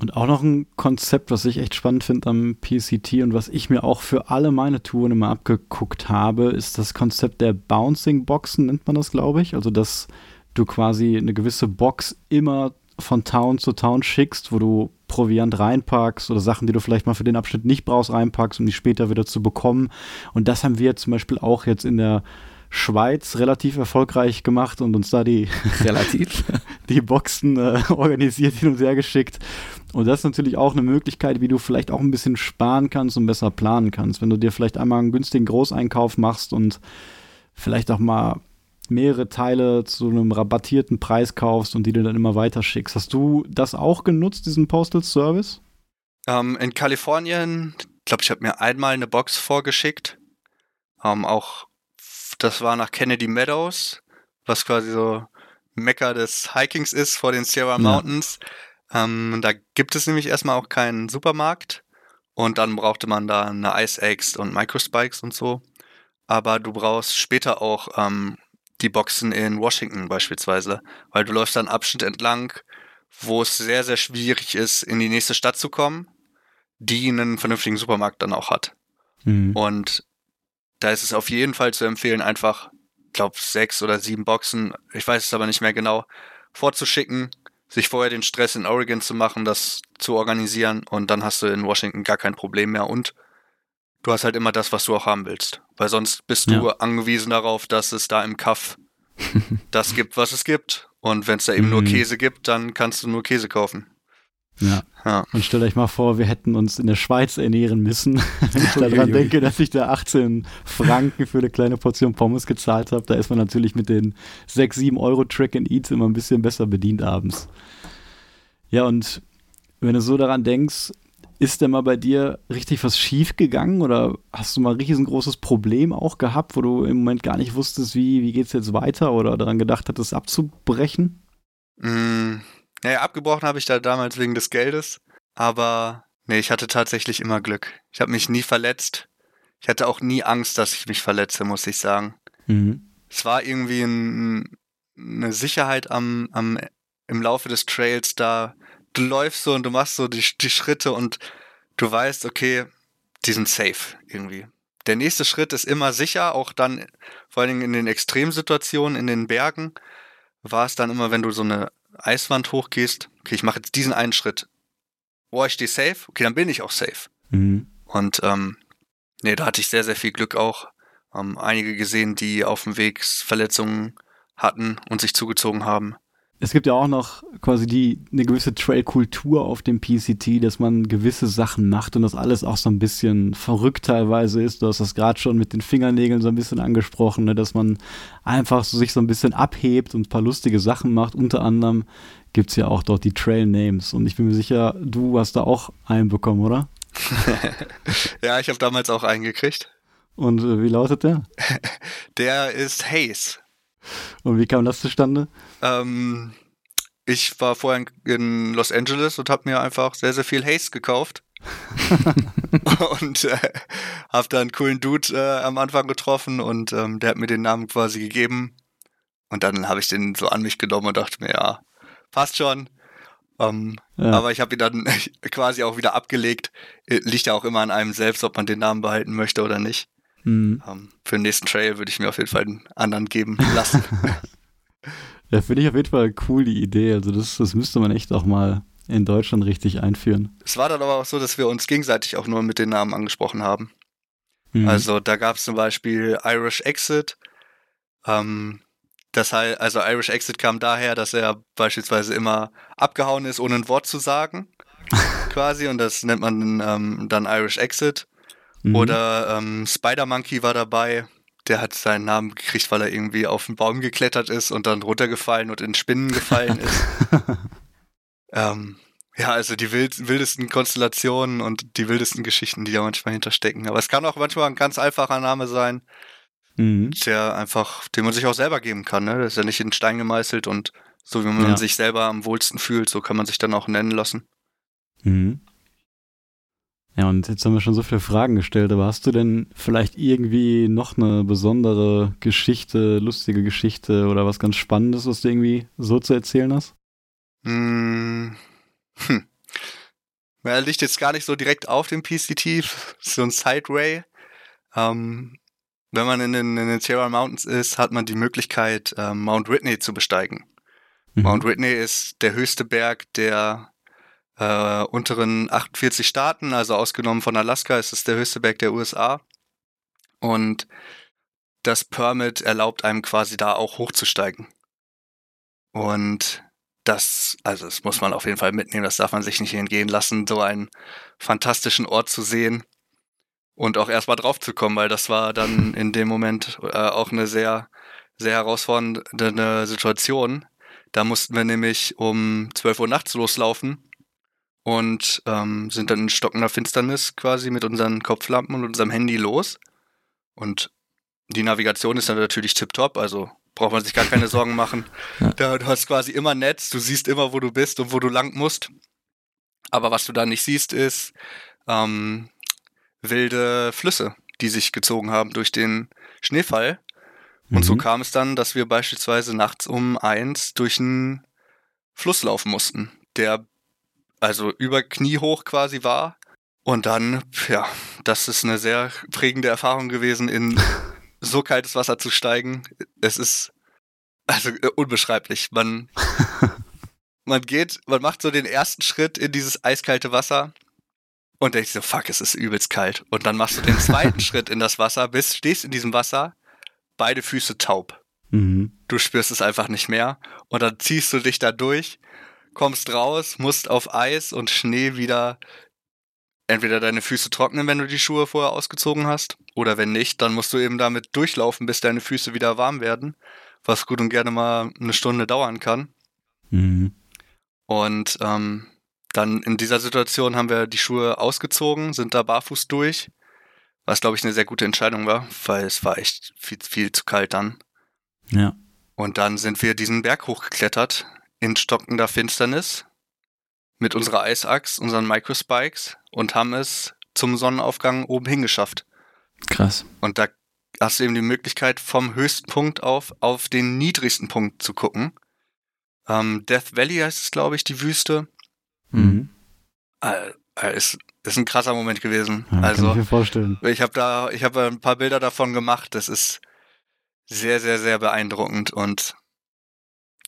Und auch noch ein Konzept, was ich echt spannend finde am PCT und was ich mir auch für alle meine Touren immer abgeguckt habe, ist das Konzept der Bouncing Boxen, nennt man das, glaube ich. Also, dass du quasi eine gewisse Box immer von Town zu Town schickst, wo du Proviant reinpackst oder Sachen, die du vielleicht mal für den Abschnitt nicht brauchst, reinpackst, um die später wieder zu bekommen. Und das haben wir zum Beispiel auch jetzt in der Schweiz relativ erfolgreich gemacht und uns da die relativ (laughs) die Boxen äh, (laughs) organisiert hin und her geschickt. Und das ist natürlich auch eine Möglichkeit, wie du vielleicht auch ein bisschen sparen kannst und besser planen kannst. Wenn du dir vielleicht einmal einen günstigen Großeinkauf machst und vielleicht auch mal mehrere Teile zu einem rabattierten Preis kaufst und die du dann immer weiter schickst. Hast du das auch genutzt, diesen Postal Service? Ähm, in Kalifornien, ich glaube, ich habe mir einmal eine Box vorgeschickt. Ähm, auch das war nach Kennedy Meadows, was quasi so Mecker des Hikings ist vor den Sierra Mountains. Ja. Ähm, da gibt es nämlich erstmal auch keinen Supermarkt. Und dann brauchte man da eine Ice Axe und Microspikes und so. Aber du brauchst später auch ähm, die Boxen in Washington beispielsweise, weil du läufst dann Abschnitt entlang, wo es sehr, sehr schwierig ist, in die nächste Stadt zu kommen, die einen vernünftigen Supermarkt dann auch hat. Mhm. Und da ist es auf jeden Fall zu empfehlen, einfach, glaube sechs oder sieben Boxen, ich weiß es aber nicht mehr genau, vorzuschicken, sich vorher den Stress in Oregon zu machen, das zu organisieren und dann hast du in Washington gar kein Problem mehr und du hast halt immer das, was du auch haben willst, weil sonst bist du ja. angewiesen darauf, dass es da im Kaff (laughs) das gibt, was es gibt und wenn es da eben mhm. nur Käse gibt, dann kannst du nur Käse kaufen. Ja. ja. Und stellt euch mal vor, wir hätten uns in der Schweiz ernähren müssen. (laughs) Wenn ich daran denke, dass ich da 18 Franken für eine kleine Portion Pommes gezahlt habe, da ist man natürlich mit den 6, 7 Euro Track and Eats immer ein bisschen besser bedient abends. Ja, und wenn du so daran denkst, ist denn mal bei dir richtig was schief gegangen oder hast du mal ein riesengroßes Problem auch gehabt, wo du im Moment gar nicht wusstest, wie, wie es jetzt weiter oder daran gedacht hattest, abzubrechen? Mm, naja, abgebrochen habe ich da damals wegen des Geldes, aber nee, ich hatte tatsächlich immer Glück. Ich habe mich nie verletzt. Ich hatte auch nie Angst, dass ich mich verletze, muss ich sagen. Mhm. Es war irgendwie ein, eine Sicherheit am, am, im Laufe des Trails da. Du läufst so und du machst so die, die Schritte und du weißt, okay, die sind safe irgendwie. Der nächste Schritt ist immer sicher, auch dann vor allen Dingen in den Extremsituationen, in den Bergen, war es dann immer, wenn du so eine Eiswand hochgehst, okay, ich mache jetzt diesen einen Schritt. Oh, ich stehe safe, okay, dann bin ich auch safe. Mhm. Und ähm, nee, da hatte ich sehr, sehr viel Glück auch. Ähm, einige gesehen, die auf dem Weg Verletzungen hatten und sich zugezogen haben es gibt ja auch noch quasi die eine gewisse Trail-Kultur auf dem PCT, dass man gewisse Sachen macht und das alles auch so ein bisschen verrückt teilweise ist. Du hast das gerade schon mit den Fingernägeln so ein bisschen angesprochen, ne, dass man einfach so sich so ein bisschen abhebt und ein paar lustige Sachen macht. Unter anderem gibt es ja auch dort die Trail-Names und ich bin mir sicher, du hast da auch einen bekommen, oder? (laughs) ja, ich habe damals auch einen gekriegt. Und äh, wie lautet der? (laughs) der ist Haze. Und wie kam das zustande? Ähm, ich war vorher in Los Angeles und habe mir einfach sehr, sehr viel Haze gekauft. (laughs) und äh, habe da einen coolen Dude äh, am Anfang getroffen und ähm, der hat mir den Namen quasi gegeben. Und dann habe ich den so an mich genommen und dachte mir, ja, passt schon. Ähm, ja. Aber ich habe ihn dann (laughs) quasi auch wieder abgelegt. Liegt ja auch immer an einem selbst, ob man den Namen behalten möchte oder nicht. Mhm. Um, ähm, für den nächsten Trail würde ich mir auf jeden Fall einen anderen geben lassen. (laughs) ja, finde ich auf jeden Fall cool, die Idee. Also das, das müsste man echt auch mal in Deutschland richtig einführen. Es war dann aber auch so, dass wir uns gegenseitig auch nur mit den Namen angesprochen haben. Mhm. Also da gab es zum Beispiel Irish Exit. Ähm, das heißt, also Irish Exit kam daher, dass er beispielsweise immer abgehauen ist, ohne ein Wort zu sagen. (laughs) quasi. Und das nennt man ähm, dann Irish Exit. Mhm. Oder ähm, Spider Monkey war dabei. Der hat seinen Namen gekriegt, weil er irgendwie auf den Baum geklettert ist und dann runtergefallen und in Spinnen gefallen ist. (laughs) ähm, Ja, also die wild, wildesten Konstellationen und die wildesten Geschichten, die da manchmal hinterstecken. Aber es kann auch manchmal ein ganz einfacher Name sein, mhm. der einfach, den man sich auch selber geben kann. Ne? Das ist ja nicht in Stein gemeißelt und so wie man ja. sich selber am wohlsten fühlt, so kann man sich dann auch nennen lassen. Mhm. Ja, und jetzt haben wir schon so viele Fragen gestellt, aber hast du denn vielleicht irgendwie noch eine besondere Geschichte, lustige Geschichte oder was ganz Spannendes, was du irgendwie so zu erzählen hast? Hm. hm. Er liegt jetzt gar nicht so direkt auf dem PCT, (laughs) so ein Sideway. Ähm, wenn man in den, in den Sierra Mountains ist, hat man die Möglichkeit, äh, Mount Whitney zu besteigen. Mhm. Mount Whitney ist der höchste Berg der äh, unteren 48 Staaten, also ausgenommen von Alaska, ist es der höchste Berg der USA. Und das Permit erlaubt einem quasi da auch hochzusteigen. Und das, also das muss man auf jeden Fall mitnehmen, das darf man sich nicht entgehen lassen, so einen fantastischen Ort zu sehen und auch erstmal drauf zu kommen, weil das war dann (laughs) in dem Moment äh, auch eine sehr, sehr herausfordernde Situation. Da mussten wir nämlich um 12 Uhr nachts loslaufen und ähm, sind dann in stockender Finsternis quasi mit unseren Kopflampen und unserem Handy los. Und die Navigation ist dann natürlich tipptopp, also braucht man sich gar keine Sorgen machen. (laughs) Ja. Da, du hast quasi immer Netz, du siehst immer, wo du bist und wo du lang musst. Aber was du da nicht siehst, ist ähm, wilde Flüsse, die sich gezogen haben durch den Schneefall. Und mhm. so kam es dann, dass wir beispielsweise nachts um eins durch einen Fluss laufen mussten, der also über Knie hoch quasi war. Und dann, ja, das ist eine sehr prägende Erfahrung gewesen, in (laughs) so kaltes Wasser zu steigen. Es ist also äh, unbeschreiblich. Man, (laughs) man geht, man macht so den ersten Schritt in dieses eiskalte Wasser und denkst so, fuck, es ist übelst kalt. Und dann machst du den zweiten (laughs) Schritt in das Wasser, bist, stehst in diesem Wasser, beide Füße taub. Mhm. Du spürst es einfach nicht mehr. Und dann ziehst du dich da durch kommst raus, musst auf Eis und Schnee wieder entweder deine Füße trocknen, wenn du die Schuhe vorher ausgezogen hast, oder wenn nicht, dann musst du eben damit durchlaufen, bis deine Füße wieder warm werden, was gut und gerne mal eine Stunde dauern kann. Mhm. Und ähm, dann in dieser Situation haben wir die Schuhe ausgezogen, sind da barfuß durch, was glaube ich eine sehr gute Entscheidung war, weil es war echt viel, viel zu kalt dann. Ja. Und dann sind wir diesen Berg hochgeklettert, in stockender Finsternis mit unserer Eisachs, unseren Microspikes und haben es zum Sonnenaufgang oben hingeschafft. Krass. Und da hast du eben die Möglichkeit, vom höchsten Punkt auf auf den niedrigsten Punkt zu gucken. Ähm, Death Valley heißt es, glaube ich, die Wüste. Mhm. Äh, äh, ist, ist ein krasser Moment gewesen. Ja, also, kann ich mir vorstellen. Ich habe da, ich habe ein paar Bilder davon gemacht. Das ist sehr, sehr, sehr beeindruckend und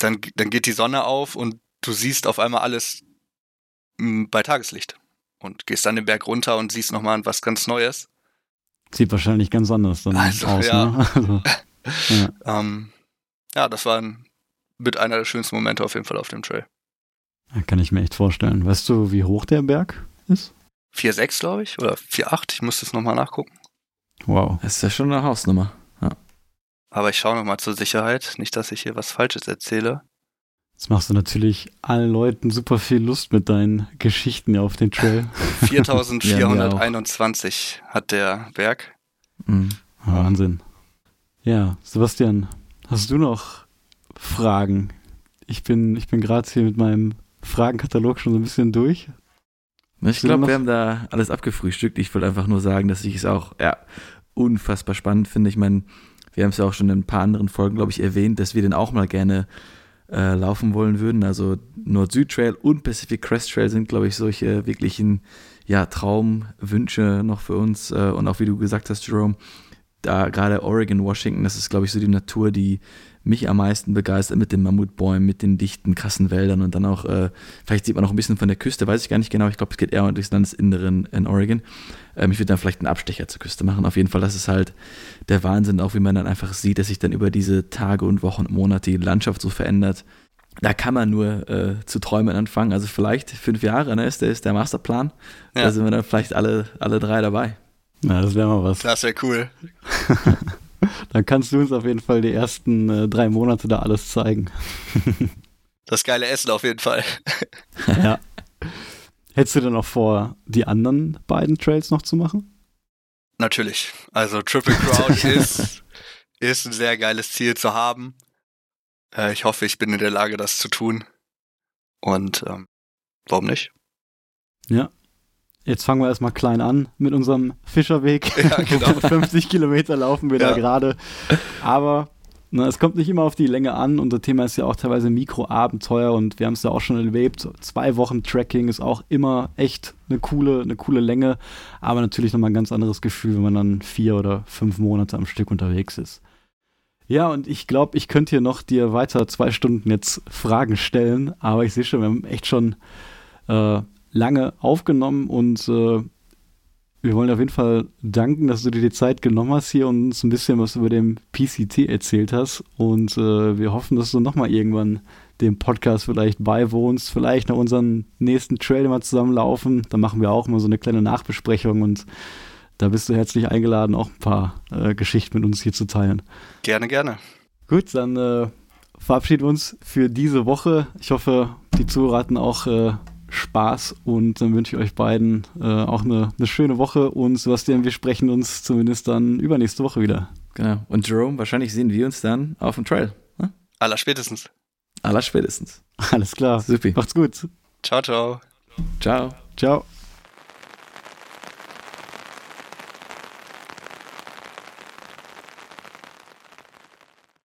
dann, dann geht die Sonne auf und du siehst auf einmal alles hm, bei Tageslicht und gehst dann den Berg runter und siehst nochmal was ganz Neues. Sieht wahrscheinlich ganz anders dann also, aus. Ja. Ne? (laughs) Also, (laughs) ja. Ähm, ja, das war ein, mit einer der schönsten Momente auf jeden Fall auf dem Trail. Kann ich mir echt vorstellen. Weißt du, wie hoch der Berg ist? 4,6 glaube ich oder 4,8. Ich muss das nochmal nachgucken. Wow. Das ist ja schon eine Hausnummer. Aber ich schaue nochmal zur Sicherheit, nicht, dass ich hier was Falsches erzähle. Jetzt machst du natürlich allen Leuten super viel Lust mit deinen Geschichten auf den Trail. (laughs) 4421 ja, hat der Berg. Mhm. Wahnsinn. Ja, Sebastian, hast du noch Fragen? Ich bin, ich bin gerade hier mit meinem Fragenkatalog schon so ein bisschen durch. Ich glaube, wir haben da alles abgefrühstückt. Ich wollte einfach nur sagen, dass ich es auch ja, unfassbar spannend finde. Ich meine, wir haben es ja auch schon in ein paar anderen Folgen, glaube ich, erwähnt, dass wir den auch mal gerne äh, laufen wollen würden. Also Nord-Süd-Trail und Pacific Crest Trail sind, glaube ich, solche wirklichen ja, Traumwünsche noch für uns. Äh, und auch wie du gesagt hast, Jerome, da gerade Oregon, Washington, das ist, glaube ich, so die Natur, die mich am meisten begeistert mit den Mammutbäumen, mit den dichten, krassen Wäldern und dann auch, äh, vielleicht sieht man noch ein bisschen von der Küste, weiß ich gar nicht genau. Ich glaube, es geht eher durchs Landesinneren in Oregon. Ähm, ich würde dann vielleicht einen Abstecher zur Küste machen. Auf jeden Fall, das ist halt der Wahnsinn, auch wie man dann einfach sieht, dass sich dann über diese Tage und Wochen und Monate die Landschaft so verändert. Da kann man nur äh, zu träumen anfangen. Also vielleicht fünf Jahre, ne, ist der, ist der Masterplan. Ja. Da sind wir dann vielleicht alle, alle drei dabei. Ja, das wäre mal was. Das wäre cool. (laughs) (laughs) Dann kannst du uns auf jeden Fall die ersten äh, drei Monate da alles zeigen. (laughs) das geile Essen auf jeden Fall. (laughs) ja. Hättest du denn auch vor, die anderen beiden Trails noch zu machen? Natürlich. Also Triple Crown ist, ist ein sehr geiles Ziel zu haben. Äh, ich hoffe, ich bin in der Lage, das zu tun. Und ähm, warum nicht? Ja. Jetzt fangen wir erstmal klein an mit unserem Fischerweg. Ja, (laughs) genau. 50 Kilometer laufen wir ja. da gerade. Aber na, es kommt nicht immer auf die Länge an. Unser Thema ist ja auch teilweise Mikroabenteuer und wir haben es ja auch schon erlebt. Zwei Wochen Tracking ist auch immer echt eine coole, eine coole Länge, aber natürlich nochmal ein ganz anderes Gefühl, wenn man dann vier oder fünf Monate am Stück unterwegs ist. Ja, und ich glaube, ich könnte hier noch dir weiter zwei Stunden jetzt Fragen stellen, aber ich sehe schon, wir haben echt schon äh, lange aufgenommen und äh, wir wollen auf jeden Fall danken, dass du dir die Zeit genommen hast hier und uns ein bisschen was über den PCT erzählt hast. Und äh, wir hoffen, dass du nochmal irgendwann dem Podcast vielleicht beiwohnst, vielleicht noch unseren nächsten Trail mal zusammenlaufen. Da machen wir auch mal so eine kleine Nachbesprechung und da bist du herzlich eingeladen, auch ein paar äh, Geschichten mit uns hier zu teilen. Gerne, gerne. Gut, dann äh, verabschieden wir uns für diese Woche. Ich hoffe, die Zuhörer hatten auch äh, Spaß und dann wünsche ich euch beiden äh, auch eine, eine, schöne Woche und Sebastian, wir sprechen uns zumindest dann übernächste Woche wieder. Genau. Und Jerome, wahrscheinlich sehen wir uns dann auf dem Trail. Ne? Aller spätestens. Aller spätestens. Alles klar. Super. Macht's gut. Ciao, ciao. Ciao. Ciao.